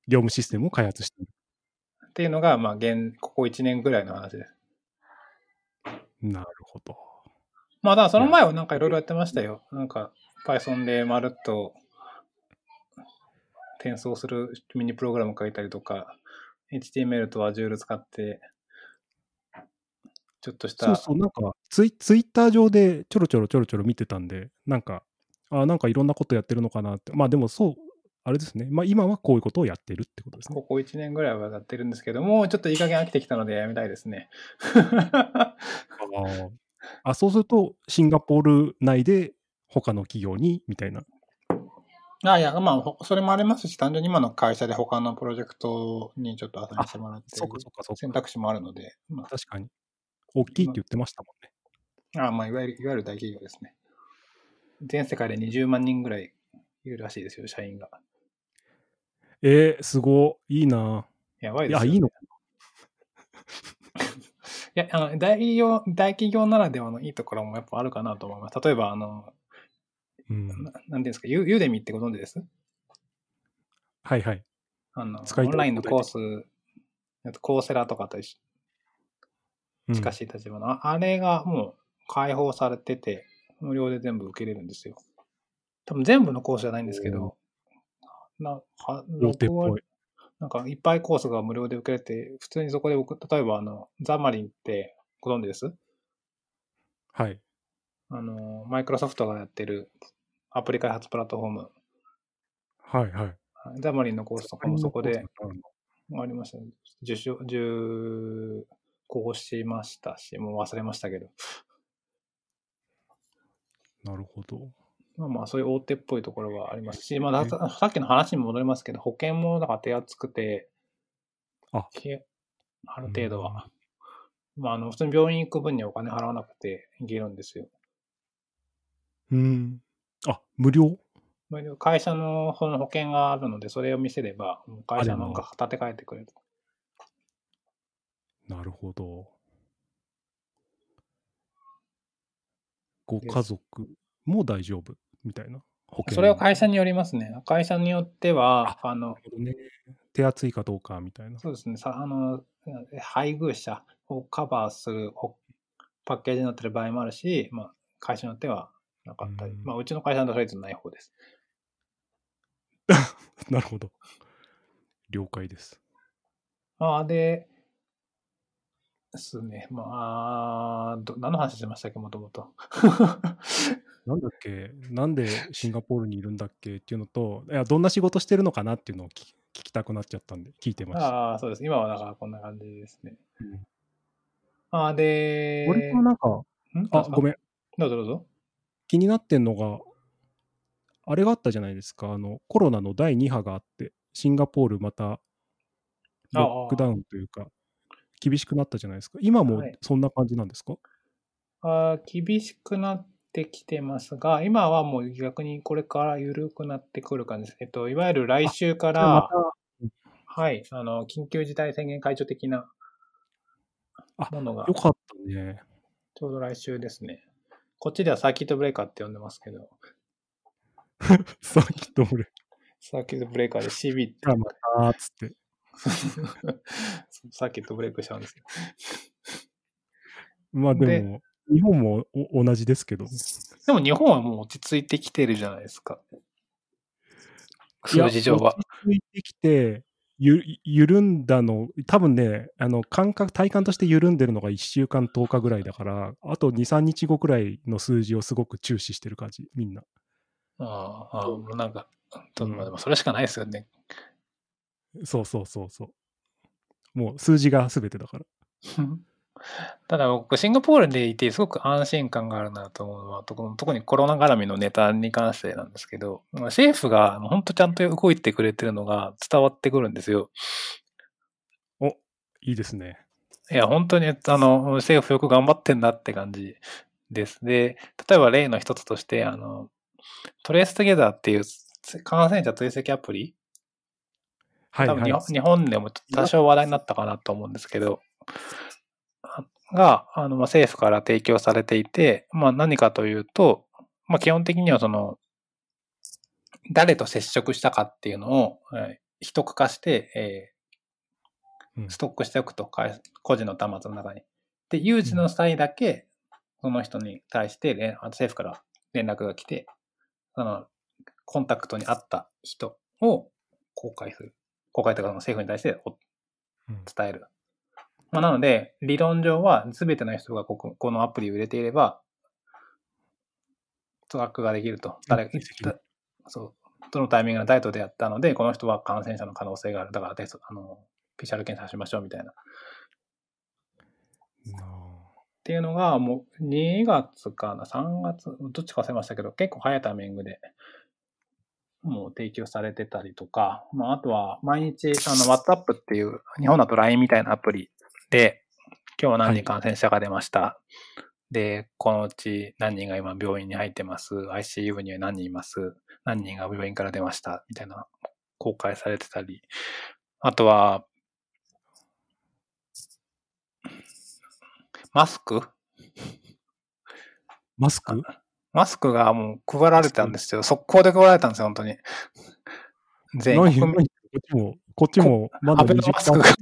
業務システムを開発している。っていうのが、まあ、現、ここ1年ぐらいの話です。なるほど。まあ、だその前はなんかいろいろやってましたよ。なんか、Python でまるっと転送するミニプログラム書いたりとか、HTML と Azure 使って、ちょっとした、そうそう、なんかツイ、ツイッター上でちょろちょろちょろちょろ見てたんで、なんか、あなんかいろんなことやってるのかなって。まあでもそう、あれですね。まあ今はこういうことをやってるってことですねこ。こ1年ぐらいはやってるんですけども、ちょっといい加減飽きてきたのでやめたいですね。あーあ、そうすると、シンガポール内で他の企業にみたいな。あいや、まあ、ほそれもありますし、単純に今の会社で他のプロジェクトにちょっとアサインしてもらってそうかそうかそうか。選択肢もあるので、ま確かに。大きいって言ってましたもんね。あ、あまあ、いわゆる、いわゆる大企業ですね。全世界で20万人ぐらいいるらしいですよ、社員が。えー、すごい。いいな。いや、やばいですよ、いいのか <laughs> いや、あの、大企業、大企業ならではのいいところもやっぱあるかなと思います。例えば、あの、うん。ななんていうんですか、ユユーデミってご存知です？はいはい。あの、オンラインのコース、コーセラとかと近しい立場の、ああれがもう開放されてて、無料で全部受けれるんですよ。多分全部のコースじゃないんですけど、なは大手っ6割ぽい。なんかいっぱいコースが無料で受けれて、普通にそこで僕、例えばあの、ザマリンってご存知です？はい。あの、マイクロソフトがやってるアプリ開発プラットフォーム、はいはい。ザマリンのコースとかもそこでありましたね。受賞、受講しましたし、もう忘れましたけど。なるほど。まあまあ、そういう大手っぽいところはありますし、まあ、だささっきの話に戻りますけど、保険もだから手厚くて、あけある程度は。まあ、あの、普通に病院行く分にはお金払わなくていけるんですよ。うん。あ、無料？まあ会社のその保険があるので、それを見せれば、会社なんか立て替えてくれる。なるほど。ご家族も大丈夫？っみたいな保険それは会社によりますね。会社によっては、あの、ね、手厚いかどうかみたいな。そうですね。さあの、配偶者をカバーするほパッケージになってる場合もあるし、まあ、会社によってはなかったり。うんまあ、うちの会社のとりあえずない方です。<laughs> なるほど。了解です。まあ、で、ですね。まあ、ど何の話してましたっけ、もともと。なんだっけ？なんでシンガポールにいるんだっけ？っていうのと、いやどんな仕事してるのかなっていうのを聞聞きたくなっちゃったんで、聞いてました。ああ、そうです。今はだからこんな感じですね。うんああ、で、俺はなんか、ん？あ、ごめん。どうぞどうぞ。気になってんのが、あれがあったじゃないですか、あのコロナの第2波があって、シンガポールまたロックダウンというか、厳しくなったじゃないですか。今もはいそんな感じなんですか、あー厳しくなってきてますが、今はもう逆にこれから緩くなってくる感じです。えっと、いわゆる来週から、たはい、あの、緊急事態宣言解除的なあものがよ、かったね。ちょうど来週ですね。こっちではサーキットブレーカーって呼んでますけど、さっきと俺、サーキットブレーカーで CB ってあまたっつって。<laughs> サーキットブレイクしちゃうんですよ。まあででも、日本もお同じですけど。でも日本はもう落ち着いてきてるじゃないですか。数字上は。落ち着いてきて、ゆ緩んだの、多分ね、あの感覚、体感として緩んでるのが1週間、10日ぐらいだから、あと2、3日後くらいの数字をすごく注視してる感じ、みんな。ああ、うなんか、でもそれしかないですよね。そうそうそうそう。もう数字が全てだから。<laughs> ただ僕、シンガポールでいて、すごく安心感があるなと思うのは、特にコロナ絡みのネタに関してなんですけど、まあ政府が本当ちゃんと動いてくれてるのが伝わってくるんですよ。いいですね。いや、本当に、あの、政府よく頑張ってんだって感じです。で、例えば例の一つとして、あの、トレーストゲザーっていう感染者追跡アプリ？はい、多分日はい本日本でも多少話題になったかなと思うんですけど、あが、あの、まあ、政府から提供されていて、まあ何かというと、まあ基本的にはその、誰と接触したかっていうのを、えー秘匿化して、えーうんストックしておくと、か個人の端末の中に。で、有事の際だけ、その人に対して連政府から連絡が来て、その、コンタクトにあった人を公開する。公開というか、政府に対して伝える。まあ、なので、理論上は全ての人がこここのアプリを入れていれば、トラックができると。誰がそう。どのタイミングで誰と出会ったので、この人は感染者の可能性がある。だからテスト、あの、PCR 検査しましょうみたいな。っなていうのが、もう2月かな、3月、どっちか忘れましたけど、結構早いタイミングで、もう提供されてたりとか、まあ、あとは毎日、あの、WhatsApp っていう、日本だと LINE みたいなアプリで、今日は何人感染者が出ました？で、このうち何人が今病院に入ってます？ICU には何人います？何人が病院から出ました？みたいな公開されてたり。あとは、マスク？マスク？マスクがもう配られたんですよ。速攻で配られたんですよ、本当に。全何？員何？こっちも、こっちもまだアベノ20マスクが。<laughs>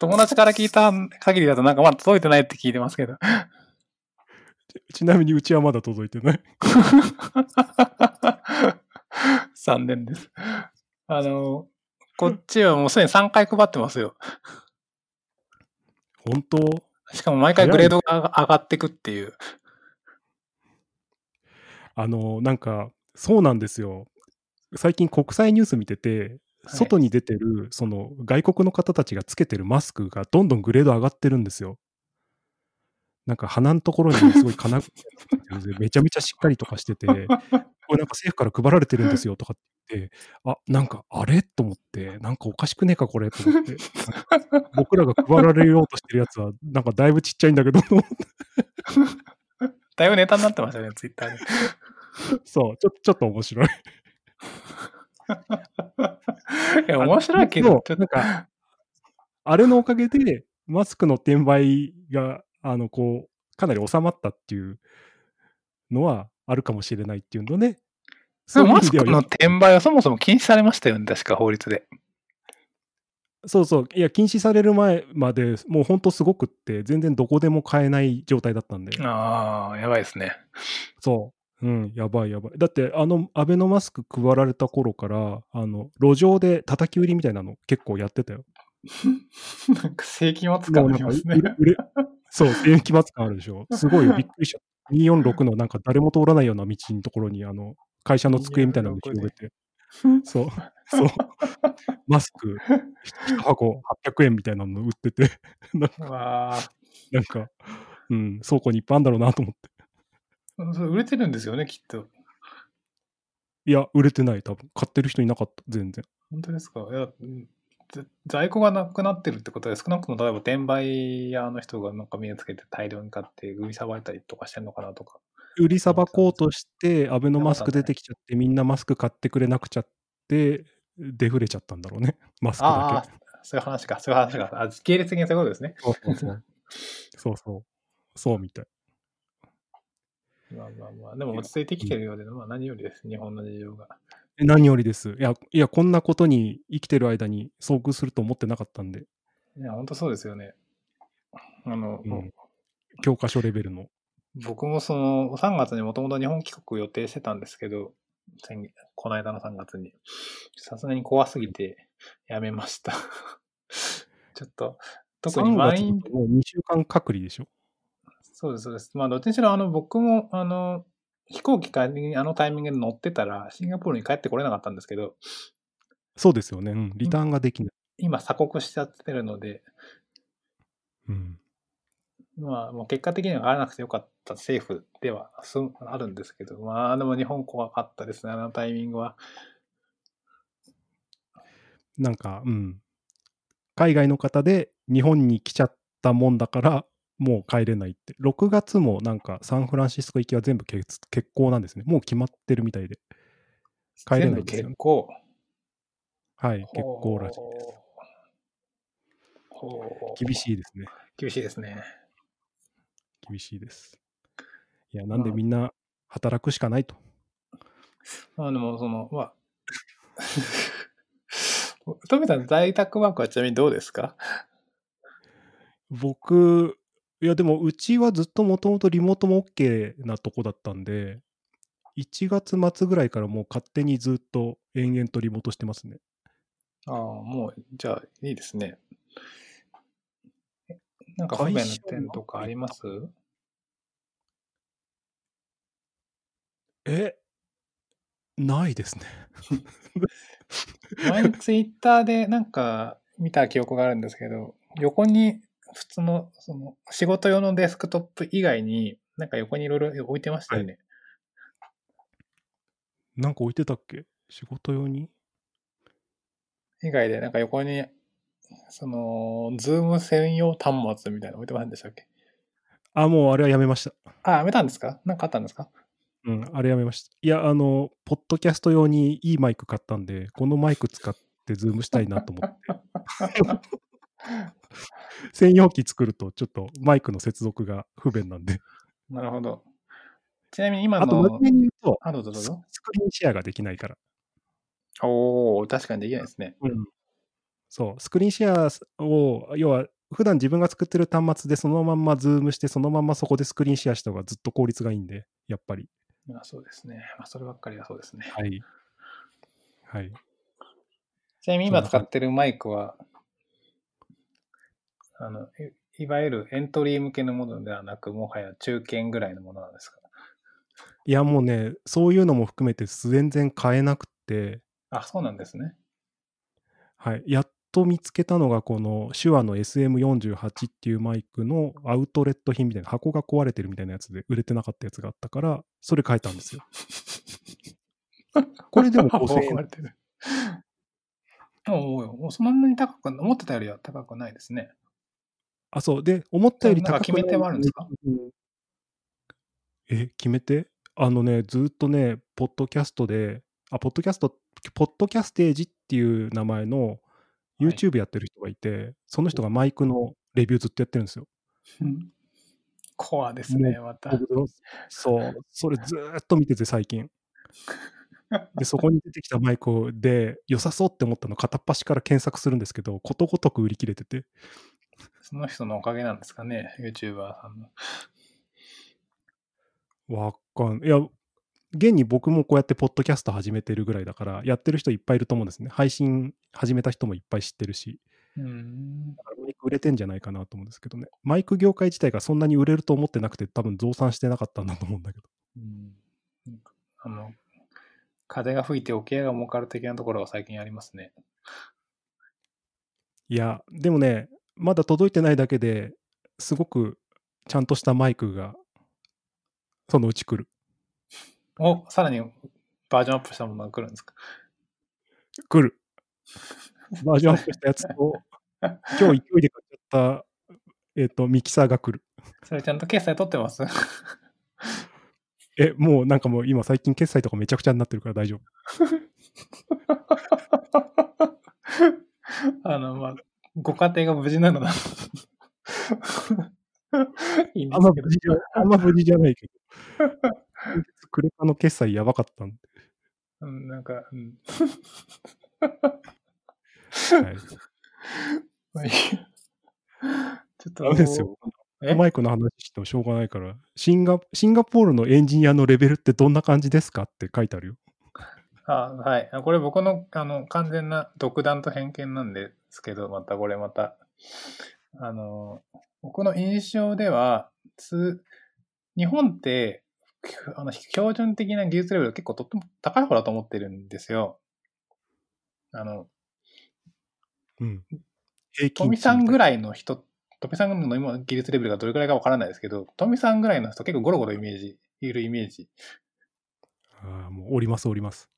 友達から聞いた限りだとなんかまだ届いてないって聞いてますけど。<laughs> ちなみにうちはまだ届いてない。<laughs> 残念です。あの、こっちはもうすでに3回配ってますよ。本当？しかも毎回グレードが上がってくっていう。あの、なんか、そうなんですよ。最近国際ニュース見てて、はい外に出てる、その外国の方たちがつけてるマスクがどんどんグレード上がってるんですよ。なんか鼻のところにすごい金具 <laughs> めちゃめちゃしっかりとかしてて、これなんか政府から配られてるんですよとかって言って、あ、なんかあれと思って、なんかおかしくねえかこれと思って、僕らが配られようとしてるやつは、なんかだいぶちっちゃいんだけど、<laughs> だいぶネタになってましたね、ツイッターで。そう、ちょちょっと面白い。<laughs> いや、面白いけど、ちょっと。なんか、あれのおかげで、マスクの転売が、あの、こう、かなり収まったっていうのはあるかもしれないっていうので、でそマスクの転売はそもそも禁止されましたよね、確か法律で。そうそう、いや、禁止される前までもう本当すごくって、全然どこでも買えない状態だったんで、ああ、やばいですね。そう、うん、やばいやばい。だって、あの、アベノマスク配られた頃から、あの、路上で叩き売りみたいなの結構やってたよ。<laughs> なんか世紀末も感ありますねそう、世紀末感あるでしょ。すごいよ <laughs> びっくりした。246のなんか誰も通らないような道のところに、あの、会社の机みたいなのを広げて、そう、そう、<laughs> マスク1箱800円みたいなの売ってて、なんか、なんかうん、倉庫にいっぱいあるんだろうなと思って。それ売れてるんですよね、きっと。いや、売れてない、多分買ってる人いなかった、全然。本当ですか？いや、在庫がなくなってるってことで、少なくとも例えば転売屋の人がなんか目をつけて大量に買って売りさばいたりとかしてんのかなとか。売りさばこうとして、アベノマスク出てきちゃって、みんなマスク買ってくれなくちゃって、デフレちゃったんだろうね、<laughs> マスクあだあ、そういう話か、そういう話か。あ、系列的にそういうことですね。け。そうそうそう。そうそう。そうみたい。まあまあまあ、でも落ち着いてきてるようで、まあ何よりです、日本の事情が。え何よりです。いや、いや、こんなことに生きてる間に遭遇すると思ってなかったんで、いや、本当そうですよね。あの、うん教科書レベルの。僕もその3月にもともと日本帰国予定してたんですけど、この間の3月に。さすがに怖すぎてやめました。<laughs> ちょっと、特に3満員もう2週間隔離でしょ。そうです、そうです。まあ、どっちにしろ、あの、僕も、あの、飛行機帰りにあのタイミングで乗ってたら、シンガポールに帰ってこれなかったんですけど、そうですよね。うん。リターンができない。今鎖国しちゃってるので、うん。まあ、もう結果的には上がらなくてよかった政府ではすあるんですけど、まあ、でも日本怖かったですね、あのタイミングは。なんか、うん。海外の方で日本に来ちゃったもんだから、もう帰れないって。6月もなんかサンフランシスコ行きは全部欠欠航なんですね。もう決まってるみたいで。帰れないんですよね全部結構。はい、欠航らしいです。厳しいですね。厳しいですね。厳しいです。いや、なんでみんな働くしかないと。まあでも、その、まあ、<laughs> 富田さん、在宅ワークはちなみにどうですか？僕、いやでもうちはずっともともとリモートも OK なとこだったんで、1月末ぐらいからもう勝手にずっと延々とリモートしてますね。ああ、もう、じゃあ、いいですね。えなんか不便な点とかあります？えないですね。<laughs> 前にツイッターでなんか見た記憶があるんですけど、横に普通のその仕事用のデスクトップ以外に、なんか横にいろいろ置いてましたよね。なんか置いてたっけ？仕事用に？以外で、なんか横に、その、 Zoom 専用端末みたいなの置いてませんでしたっけ？あ、もうあれはやめました。あ、やめたんですか？なんかあったんですか？うん、あれやめました。いや、あの、ポッドキャスト用にいいマイク買ったんで、このマイク使って Zoom したいなと思って。<laughs> <laughs> 専用機作るとちょっとマイクの接続が不便なんで。<laughs> なるほど。ちなみに今あと、真面目に言うと、あ、どうぞどうぞ。スクリーンシェアができないから。おー、確かにできないですね。うん。そう、スクリーンシェアを、要は、普段自分が作ってる端末でそのまんま Zoom して、そのまんまそこでスクリーンシェアした方がずっと効率がいいんで、やっぱり。まあ、そうですね。まあ、そればっかりはそうですね。はい。はい。ちなみに今使ってるマイクは、あの、いいわゆるエントリー向けのものではなく、もはや中堅ぐらいのものなんですか？いや、もうね、そういうのも含めて全然買えなくて、あ、そうなんですね。はい。やっと見つけたのが、この手話の SM48 っていうマイクのアウトレット品みたいな、箱が壊れてるみたいなやつで売れてなかったやつがあったから、それ買えたんですよ。<laughs> これでも5000円壊れてる。<laughs> おおもうそんなに高く、思ってたよりは高くないですね。あ、そう。で、思ったより高く決め手はあるんですか？うんえ、決め手？あのね、ずっとね、ポッドキャストで、あ、ポッドキャスト、ポッドキャステージっていう名前のはい YouTube やってる人がいて、その人がマイクのレビューずっとやってるんですよ。うんコアですね、また。そう、それずーっと見てて最近。で、そこに出てきたマイクで良さそうって思ったの片っ端から検索するんですけど、ことごとく売り切れてて。その人のおかげなんですかね、YouTuber さんの。わかんいや、現に僕もこうやってポッドキャスト始めてるぐらいだから、やってる人いっぱいいると思うんですね。配信始めた人もいっぱい知ってるし、うん。だからマイク売れてんじゃないかなと思うんですけどね。マイク業界自体がそんなに売れると思ってなくて、多分増産してなかったんだと思うんだけど。うんあの、風が吹いて桶屋が儲かる的なところが最近ありますね。いや、でもね、まだ届いてないだけですごくちゃんとしたマイクがそのうち来る。お、さらにバージョンアップしたものが来るんですか？来る。バージョンアップしたやつと、<laughs> 今日勢いで買っちゃった、えっ、と、ミキサーが来る。それちゃんと決済取ってます？え、もうなんかもう今最近決済とかめちゃくちゃになってるから大丈夫。<laughs> あの、まあ、ご家庭が無事なのだ。<laughs> いいんであんま無。事じゃ、あんま無事じゃないけど。クレカの決済やばかったんで。うん、なんか、うん。はい、まあいいちょっと、ダメですよ。え？マイクの話してもしょうがないからシンガ、シンガポールのエンジニアのレベルってどんな感じですかって書いてあるよ。あはい。あこれ僕のあの完全な独断と偏見なんですけど、またこれまた。あの、僕の印象では、つ日本って、あの標準的な技術レベル結構とっても高い方だと思ってるんですよ。あの、うん。富さんぐい。らいの人、富さんの今技術レベルがどれくらいかわからないですけど、富さんぐらいの人結構ゴロゴロイメージ、いるイメージ。ああ、もうおります、おります。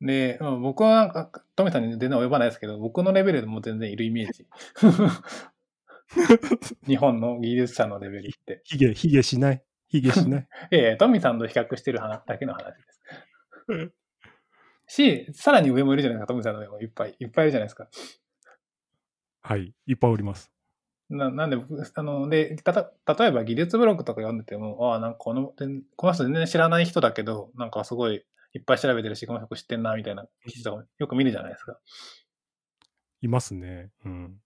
で、まあ僕はなんか、富さんに全然及ばないですけど、僕のレベルでも全然いるイメージ。<laughs> 日本の技術者のレベルって。ヒゲ、ヒゲしない？ヒゲしない？<laughs> ええ、トミさんと比較してる話だけの話です。<laughs> し、さらに上もいるじゃないですか、トミさんの上もいっぱいいっぱいいるじゃないですか。はい。いっぱいおります。ななんで僕、あの、で、たた、例えば技術ブログとか読んでても、ああ、なんかこの、全この人全然知らない人だけど、なんかすごいいっぱい調べてるし、この人知ってんな、みたいな記事とかよく見るじゃないですか。っいますね。うん。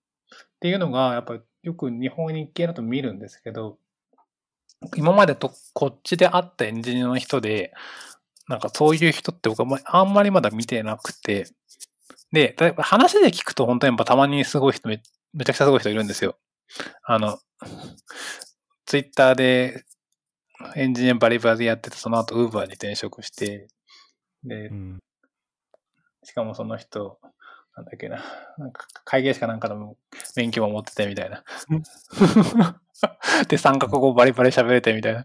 ていうのが、やっぱりよく日本に系だと見るんですけど、今までとこっちで会ったエンジニアの人で、なんかそういう人って僕はまあんまりまだ見てなくて、で、例えば話で聞くと本当にやっぱたまにすごい人め、めちゃくちゃすごい人いるんですよ。あの、ツイッターでエンジニアバリバリやってて、その後ウーバーに転職して、でう、ん。しかもその人、なんだっけな、なんか会計士かなんかの免許も持っててみたいなうん。<laughs> で、三カ国語バリバリ喋れてみたいな。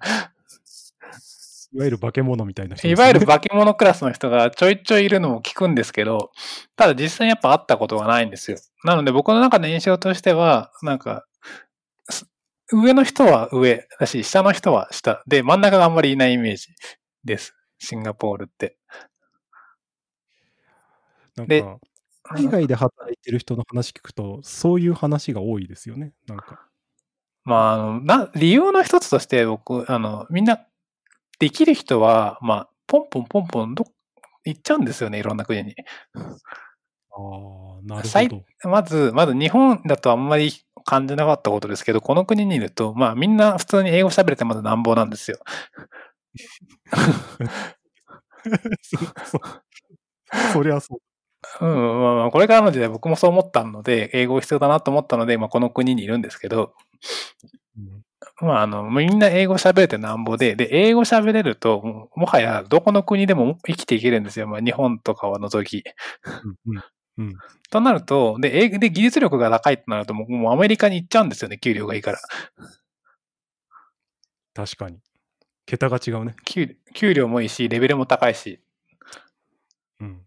いわゆる化け物みたいな人ね、いわゆる化け物クラスの人がちょいちょいいるのも聞くんですけど、ただ実際にやっぱ会ったことがないんですよ。なので僕の中の印象としては、なんか、す上の人は上だし、下の人は下。で、真ん中があんまりいないイメージです。シンガポールって。でなんか、海外で働いてる人の話聞くと、そういう話が多いですよね。なんか。まあ、あの、な、理由の一つとして僕、あの、みんな、できる人は、まあ、ポンポンポンポンど、行っちゃうんですよね、いろんな国に。ああ、なる最ほど。まず、まず日本だとあんまり感じなかったことですけど、この国にいると、まあみんな普通に英語喋れてまずなんぼなんですよ。そりゃそう。うん、まあまあこれからの時代僕もそう思ったので、英語必要だなと思ったので、まあこの国にいるんですけど、うんまああの、みんな英語喋れてなんぼで、で、英語喋れると、ももはやどこの国でも生きていけるんですよ。まあ日本とかは除き。うんうんうんとなると、で、英で技術力が高いとなると、もうもうアメリカに行っちゃうんですよね、給料がいいから。確かに。桁が違うね。給給料もいいし、レベルも高いし。うん。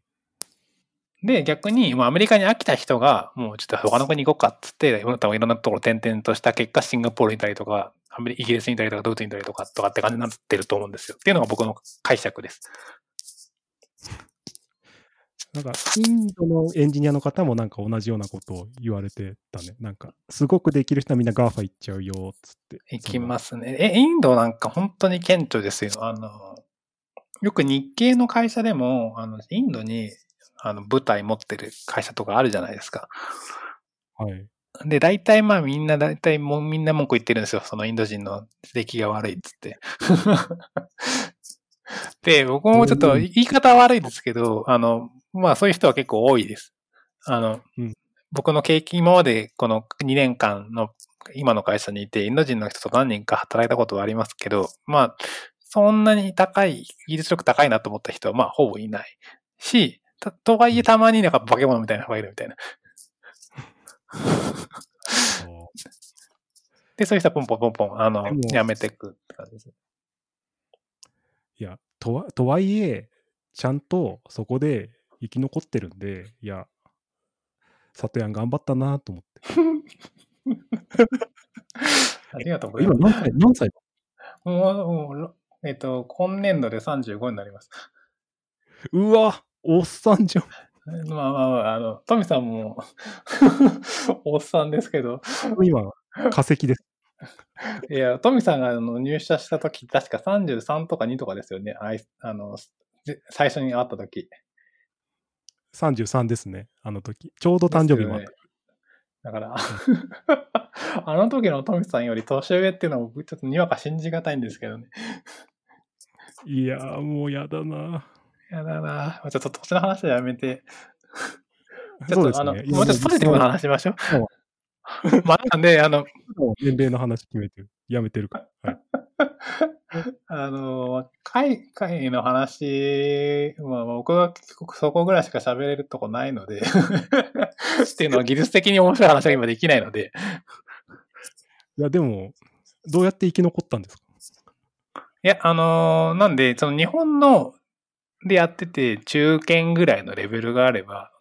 で、逆に、もうアメリカに飽きた人が、もうちょっと他の国行こうかっつって、いろんなところ転々とした結果、シンガポールにいたりとか、アメリイギリスにいたりとか、ドイツにいたりとか、とかって感じになってると思うんですよ。っていうのが僕の解釈です。なんか、インドのエンジニアの方もなんか同じようなことを言われてたね。なんか、すごくできる人はみんな GAFA 行っちゃうよ、つって。行きますね。え、インドなんか本当に顕著ですよ。あの、よく日系の会社でも、あの、インドに、あの、舞台持ってる会社とかあるじゃないですか。はい。で、大体まあみんな、大体もうみんな文句言ってるんですよ。そのインド人の出来が悪いっつって。<laughs> で、僕もちょっと言い方は悪いですけど、あの、まあそういう人は結構多いです。あの、うん僕の経験、今までこの2年間の今の会社にいて、インド人の人と何人か働いたことはありますけど、まあ、そんなに高い、技術力高いなと思った人はまあほぼいない。し、ととはいえたまになんか化け物みたいな人がいるみたいな。で、そういう人はポンポンポンポン、あのやめていくって感じです。いや、とは、とはいえ、ちゃんとそこで生き残ってるんで、いや、里やん頑張ったなと思って。<laughs> ありがとうございます。今何歳何歳？もう、もうろえっ、と、今年度で35になります。うわおっさんじゃん。<laughs> まあまあまあ、あの、トミさんも、<laughs> おっさんですけど、今、化石です。いや、トミさんがあの入社した時、確か33とか2とかですよね。あいあの、ぜ最初に会った時。33ですね、あの時。ちょうど誕生日もあった。ねだから、<laughs> あの時のトミさんより年上っていうのもちょっとにわか信じがたいんですけどね。いやー、もうやだな。やだなちょっと年の話はやめて。<laughs> ちょっとあの、ね。もうちょっとポジティブな話しましょう。<laughs> まあ、なんで、あの、年齢の話決めてる。やめてるから。はい。<laughs> あの、海外の話、まあ、僕は結構そこぐらいしか喋れるとこないので、<laughs> っていうのは技術的に面白い話が今できないので、いや、でも、どうやって生き残ったんですか？いや、あのなんで、その日本のでやってて中堅ぐらいのレベルがあれば、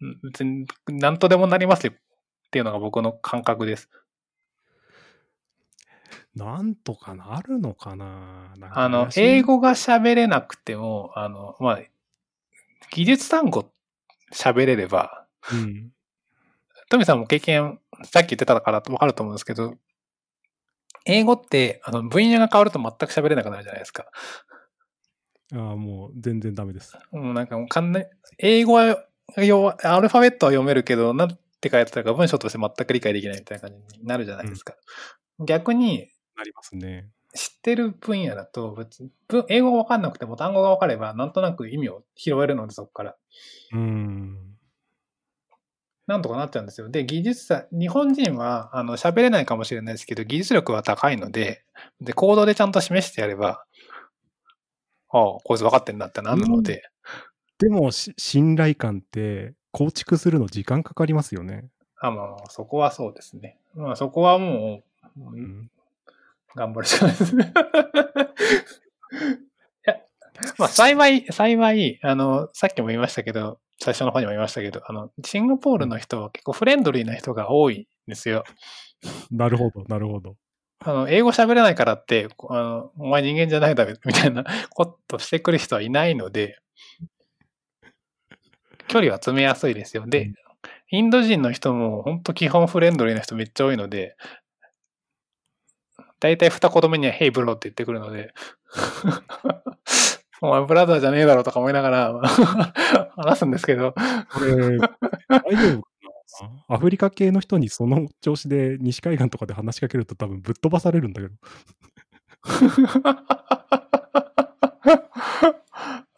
うん別に何とでもなりますよっていうのが僕の感覚です。なんとかなるのかな？あの英語が喋れなくても、あの、まあ、技術単語喋れれば、うん。トミさんも経験、さっき言ってたからわかると思うんですけど、英語って、あの、分野が変わると全く喋れなくなるじゃないですか。ああ、もう全然ダメです。うん、なんかもう完全、英語はよ、アルファベットは読めるけど、なんて書いてたか文章として全く理解できないみたいな感じになるじゃないですか。逆に、なりますね。知ってる分野だと英語がわかんなくても単語がわかれば、なんとなく意味を拾えるので、そこから。うん。なんとかなっちゃうんですよ。で、技術者、日本人は、あの、喋れないかもしれないですけど、技術力は高いので、で、コードでちゃんと示してやれば、ああ、こいつ分かってんだってなるので、でもし、信頼感って構築するの時間かかりますよね。あまあまあ、そこはそうですね。まあ、そこはもう、ううんん。頑張るしかないですね。<laughs> いや、まあ、幸い、幸い、あの、さっきも言いましたけど、最初の方にも言いましたけど、あの、シンガポールの人は結構フレンドリーな人が多いんですよ。なるほど、なるほど。あの、英語喋れないからって、こあの、お前人間じゃないだろ、みたいなことしてくる人はいないので、距離は詰めやすいですよ。でうん、インド人の人も本当基本フレンドリーな人めっちゃ多いので、大体二言目には、ヘイブローって言ってくるので、<laughs> お前ブラザーじゃねえだろとか思いながら <laughs> 話すんですけど、これ、大丈夫アフリカ系の人にその調子で西海岸とかで話しかけると多分ぶっ飛ばされるんだけど。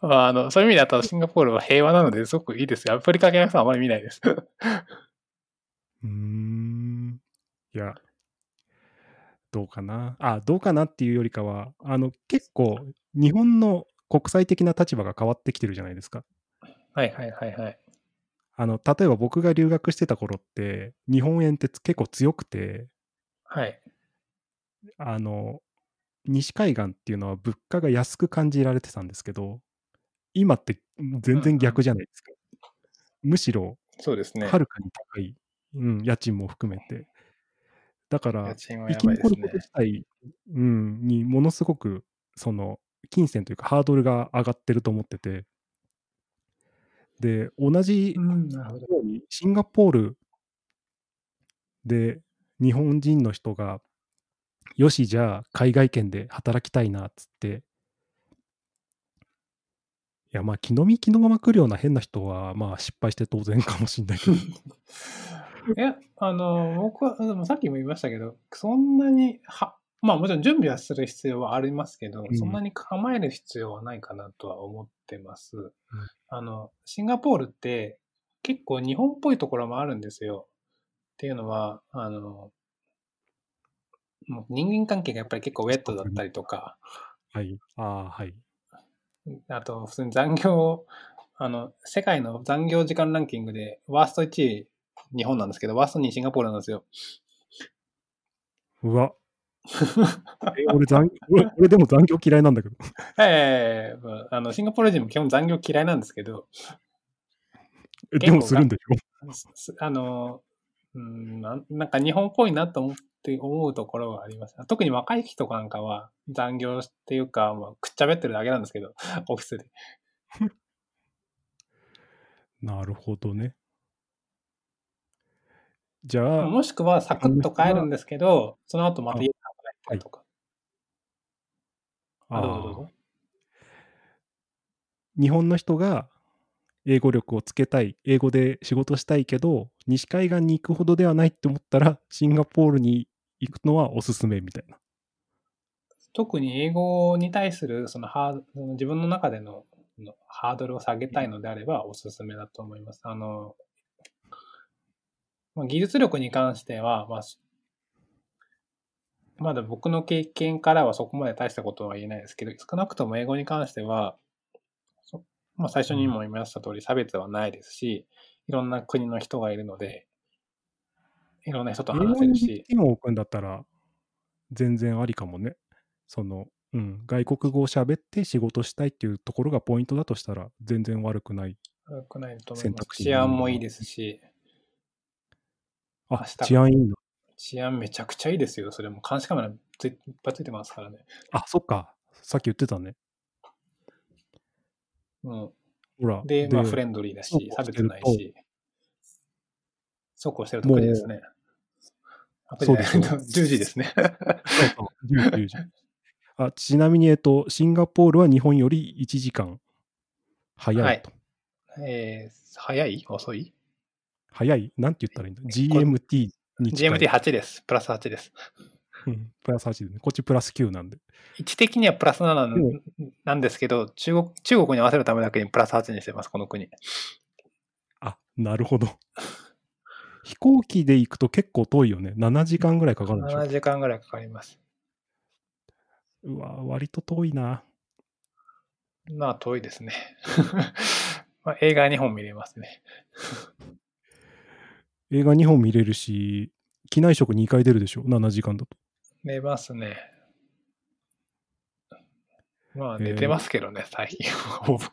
<laughs> あの、そういう意味ではシンガポールは平和なのですごくいいですよ。アフリカ系の人はあまり見ないです。うーん。いや、どうかな？あ、どうかなっていうよりかは、あの、結構、日本の国際的な立場が変わってきてるじゃないですか。はいはいはいはい。あの、例えば僕が留学してた頃って、日本円って結構強くて、はい。あの、西海岸っていうのは物価が安く感じられてたんですけど、今って全然逆じゃないですか。むしろ、そうですね。はるかに高い、うん、家賃も含めて。だから生き残ること。自体、うん、にものすごく、その、金銭というかハードルが上がってると思ってて、で、同じよ。うにシンガポールで日本人の人が、よし、じゃあ海外圏で働きたいなっつって、いや、まあ、気の身気のまま来るような変な人は、まあ、失敗して当然かもしれないけど、<laughs> <laughs> え、あの、僕は、でもさっきも言いましたけど、そんなに、は、まあもちろん準備はする必要はありますけど、うんそんなに構える必要はないかなとは思ってます。あの、シンガポールって結構日本っぽいところもあるんですよ。っていうのは、あの、もう人間関係がやっぱり結構ウェットだったりとか、はい。ああ、はい。あと普通に残業、あの、世界の残業時間ランキングでワースト1位日本なんですけど、ワースト2位シンガポールなんですよ。うわ。え俺残俺、俺でも残業嫌いなんだけど。<laughs> ええまああの、シンガポール人も基本残業嫌いなんですけど、えでもするんでしょすあの、うんなん、なんか日本っぽいなと思って思うところはあります。特に若い人なんかは残業っていうか、まあ、くっちゃべってるだけなんですけど、<laughs> オフィスで。<laughs> なるほどね。じゃあ、もしくはサクッと帰るんですけど、その後また家で働いてるとか。あ、どうぞどうぞ。日本の人が英語力をつけたい、英語で仕事したいけど、西海岸に行くほどではないって思ったら、シンガポールに行くのはおすすめみたいな。特に英語に対するそのハー自分の中でののハードルを下げたいのであればおすすめだと思います。あの、まあ、技術力に関しては、まあ、すまだ僕の経験からはそこまで大したことは言えないですけど、少なくとも英語に関しては、そまあ、最初にも言いました通り差別はないですし、いろんな国の人がいるので、いろんな人と話せるにし、手を置くんだったら、全然ありかもね。その、うん、外国語を喋って仕事したいっていうところがポイントだとしたら、全然悪くない。悪くないと思います。選択肢治安もいいですし、あ治安いいんだ。治安めちゃくちゃいいですよ。それも監視カメラついいっぱいついてますからね。あ、そっか。さっき言ってたね。うん。ほら。で、まあフレンドリーだし、差別ないし。そうこうしてるところですね。そうでしょ <laughs> 10時ですね。そうそう10 10時あちなみに、えっと、シンガポールは日本より1時間早いと。えー、早い？遅い？早いなんて言ったらいいんだ ?GMT に近い。?GMT8 です。プラス8です。うんプラス8でね。こっちプラス9なんで。位置的にはプラス7なんでもなんですけど、中国、中国に合わせるためだけにプラス8にしてます、この国。あ、なるほど。飛行機で行くと結構遠いよね。7時間ぐらいかかるんでしょ？7。時間ぐらいかかります。うわ、割と遠いな。まあ、遠いですね。<laughs> まあ、映画2本見れますね。映画2本見れるし、機内食2回出るでしょ？7時間だと。寝ますね。まあ、えー寝てますけどね、最近は。ほぼ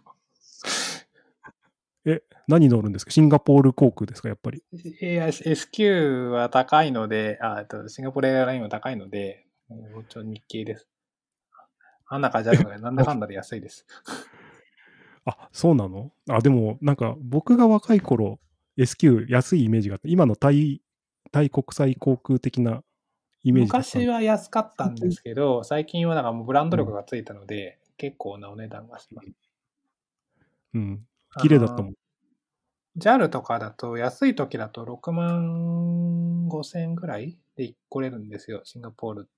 え、何乗るんですか？シンガポール航空ですか？やっぱり。いや SQ は高いので、あえっとシンガポールエアラインは高いので、もうちょ日系です。あんな感じあるので、<laughs> なんだかんだで安いです。あ、そうなの？あ、でも、なんか、僕が若い頃、SQ 安いイメージがあって、今のタイ、タイ国際航空的なイメージ昔は安かったんですけど、最近はなんかもうブランド力がついたので、結構なお値段がします。うん。綺麗だったもん。JAL とかだと、安い時だと6万5千ぐらいで来れるんですよ、シンガポール。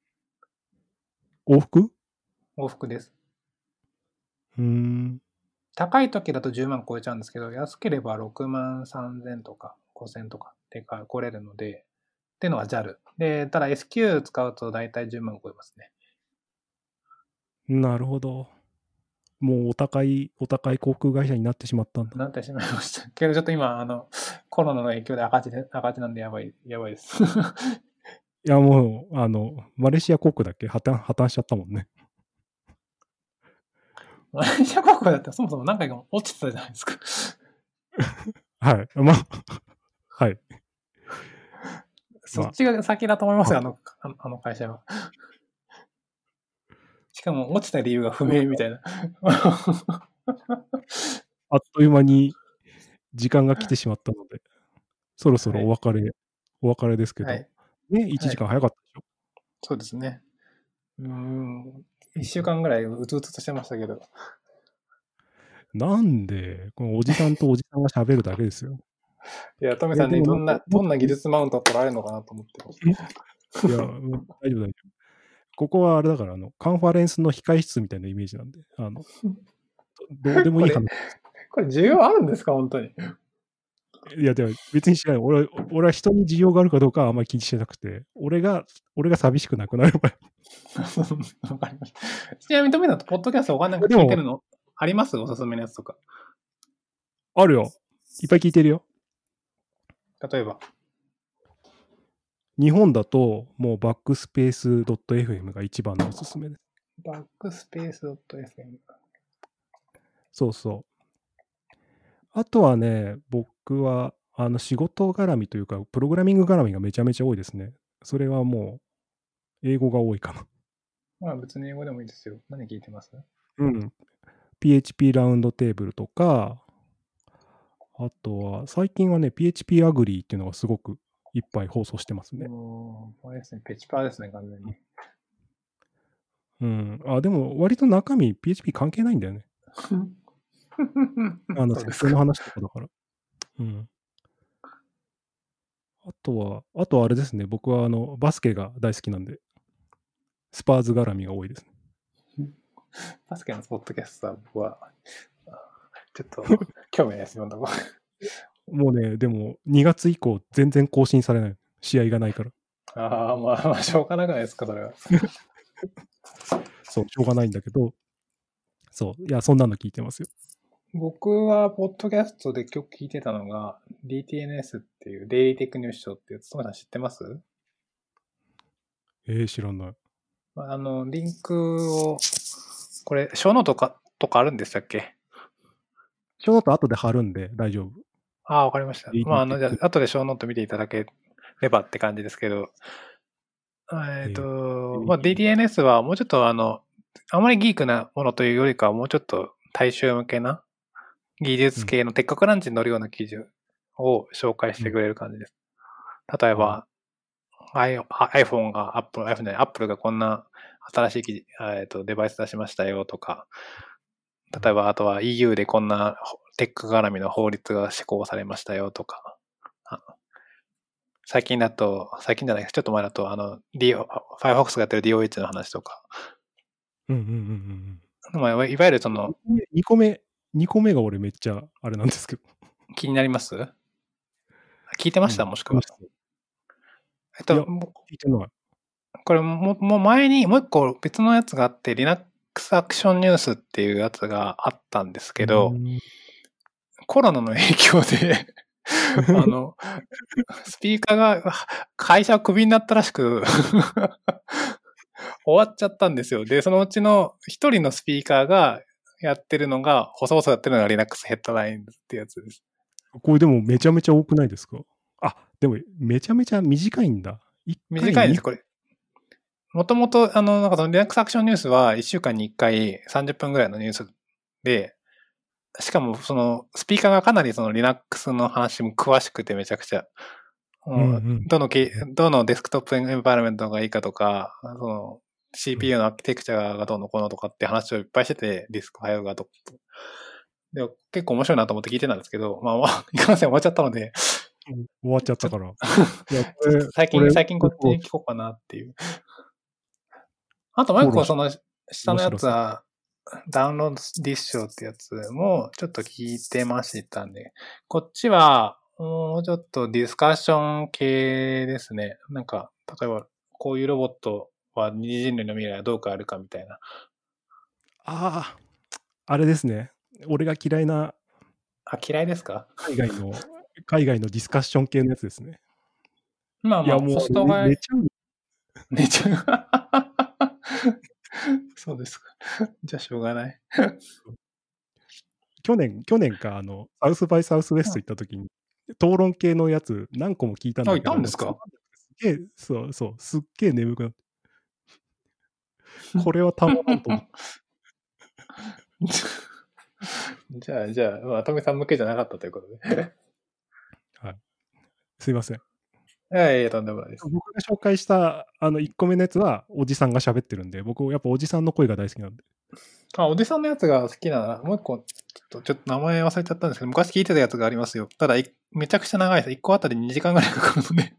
往復？往復です。うーん。高い時だと10万超えちゃうんですけど、安ければ6万3千とか5千とかでか来れるので、っていうのは JAL。で、ただ SQ 使うと大体10万超えますね。なるほど。もうお高い、お高い航空会社になってしまったんだ。なってしまいました。<laughs> けどちょっと今、あの、コロナの影響で赤字で、赤字なんでやばい、やばいです。<laughs> いや、もう、あの、マレーシア航空だっけ？破綻、破綻しちゃったもんね。マレーシア航空だってそもそも何回か落ちてたじゃないですか。はい。まあ、はい。そっちが先だと思いますよ、あの、あのあの会社は。しかも落ちた理由が不明みたいな。あっという間に時間が来てしまったので、そろそろお別れ、お別れですけど、はい。ね、1時間早かったでしょ？そうですね。うーん。一週間ぐらいうつうつとしてましたけど。なんで、このおじさんとおじさんが喋るだけですよ。いや、トメさんにどんな、どんな技術マウントを取られるのかなと思ってましいや、うん大丈夫大丈夫。ここはあれだから、あの、カンファレンスの控室みたいなイメージなんで、あの、どどうでもいい話。た。これ、需要あるんですか？本当に。いや、でも別に知らない。俺は、俺は人に需要があるかどうかはあんまり気にしてなくて、俺が、俺が寂しくなくなれば。<laughs> わかりました。ちなみに、トメさんとポッドキャストお金が聞いてるのあります？おすすめのやつとか。あるよ。いっぱい聞いてるよ。例えば。日本だと、もうバックスペース .fm が一番のおすすめです。バックスペース .fm。そうそう。あとはね、僕は、あの、仕事絡みというか、プログラミング絡みがめちゃめちゃ多いですね。それはもう、英語が多いかな。まあ別に英語でもいいですよ。何聞いてます？うん。PHP ラウンドテーブルとか、あとは、最近はね、PHP アグリーっていうのがすごくいっぱい放送してますね。あれですね。ペチパーですね、完全に。うん。あ、でも、割と中身 PHP 関係ないんだよね。<laughs> <laughs> あの、そうです設定のか。話とかだから。うん。あとは、あとはあれですね。僕はあの、バスケが大好きなんで、スパーズ絡みが多いですね。<laughs> バスケのポッドキャストは僕は、あちょっと <laughs> 興味ないです、今のところ。もうね、でも、2月以降、全然更新されない。試合がないから。ああ、まあ、まあ、しょうがなくないですか、それは。そう、しょうがないんだけど、そう、いや、そんなの聞いてますよ。僕は、ポッドキャストで今日聞いてたのが、DTNS っていう、デイリーテクニュースショーっていう、つまさん知ってます？えー、知らない。まああの、リンクを、これ、ショーノートかとかあるんでしたっけ？ちょっと後で貼るんで大丈夫。ああ、わかりました。まあ、あの、じゃあ、後でショーノート見ていただければって感じですけど、えっ、と、ーまあ、DTNS はもうちょっとあの、あまりギークなものというよりかは、もうちょっと大衆向けな技術系のテッククランチに乗るような記事を紹介してくれる感じです。例えば、iPhone が Apple、iPhone じゃない Apple がこんな新しい記事えっとデバイス出しましたよとか、例えばあとは EU でこんなテック絡みの法律が施行されましたよとか、あ最近だと、最近じゃない、ちょっと前だと、あの、Firefox がやってる DOH の話とか、うんうんうんまあ、いわゆるその、うん。2個目、2個目が俺めっちゃあれなんですけど。気になります？聞いてました、うんもしくは。えっと、も聞いてない。これも、もう前にもう一個別のやつがあって、Linux アクションニュースっていうやつがあったんですけど、うんコロナの影響で、<laughs> あの、スピーカーが会社をクビになったらしく、終わっちゃったんですよ。で、そのうちの一人のスピーカーがやってるのが、細々やってるのが Linux ヘッドラインズってやつです。これでもめちゃめちゃ多くないですか？あ、でもめちゃめちゃ短いんだ。短いです、にこれ。もともと、あの、なんかその Linux アクションニュースは1週間に1回30分ぐらいのニュースで、しかもそのスピーカーがかなりその Linux の話も詳しくてめちゃくちゃ。うんうんどのけ、どのデスクトップエンバイロメントがいいかとか、その CPU のアーキテクチャがどうのこうのとかって話をいっぱいしてて、ディスクファイルがと。で結構面白いなと思って聞いてたんですけど、まあまあ、<laughs> いかんせん終わっちゃったので、終わっちゃったから。<laughs> 最近、最近こっちに聞こうかなっていう。あともう一個、その、下のやつは、ダウンロードディッシュってやつもちょっと聞いてましたね。こっちは、もうちょっとディスカッション系ですね。なんか、例えば、こういうロボットは人類の未来はどう変わるかみたいな。ああ、あれですね。俺が嫌いなあ、嫌いですか？海外の、海外のディスカッション系のやつですね。まあまあ、いや、もホストう、がめ、めちゃう。めちゃ、<laughs> そうですか。じゃあしょうがない。<laughs> 去年、去年か、あの、サウスバイサウスウェスト行った時に、討論系のやつ何個も聞いたんだけど。あいたんですか？すっげえ、そうそう、すっげえ眠くなって。<laughs> これはたまらんと思って。<laughs> じゃあ、じゃあ、まあ、トミさん向けじゃなかったということで。<laughs> すいません。いやいや、とんでもないです。僕が紹介したあの1個目のやつは、おじさんが喋ってるんで、僕、やっぱおじさんの声が大好きなんで。あ、おじさんのやつが好きなら、もう一個、ちょっと、ちょっと名前忘れちゃったんですけど、昔聞いてたやつがありますよ。ただ、いめちゃくちゃ長いです。1個あたり2時間ぐらいかかるので。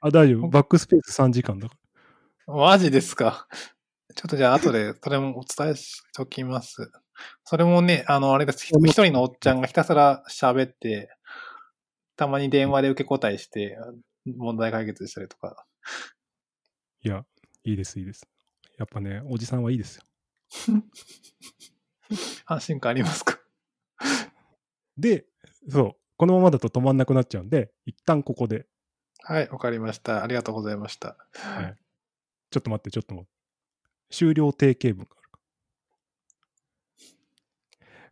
あ、大丈夫。バックスペース3時間だかマジですか？<laughs> ちょっとじゃあ後でそれもお伝えしておきます。それもね、あの、あれです。一人のおっちゃんがひたすら喋って、たまに電話で受け答えして、問題解決したりとか。ら。いや、いいです、いいです。やっぱね、おじさんはいいですよ。<laughs> 安心感ありますか？<laughs> で、そう、このままだと止まんなくなっちゃうんで、一旦ここで、はい、わかりました。ありがとうございました。はいちょっと待って、ちょっと待って。終了定型文があるから。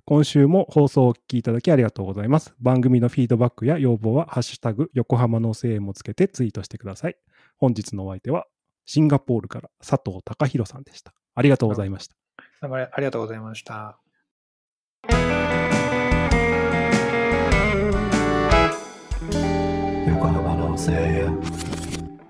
今週も放送をお聞きいただきありがとうございます。番組のフィードバックや要望は、ハッシュタグ、横浜の声援もつけてツイートしてください。本日のお相手は、シンガポールから佐藤隆弘さんでした。ありがとうございました。どうもありがとうございました。横浜の声援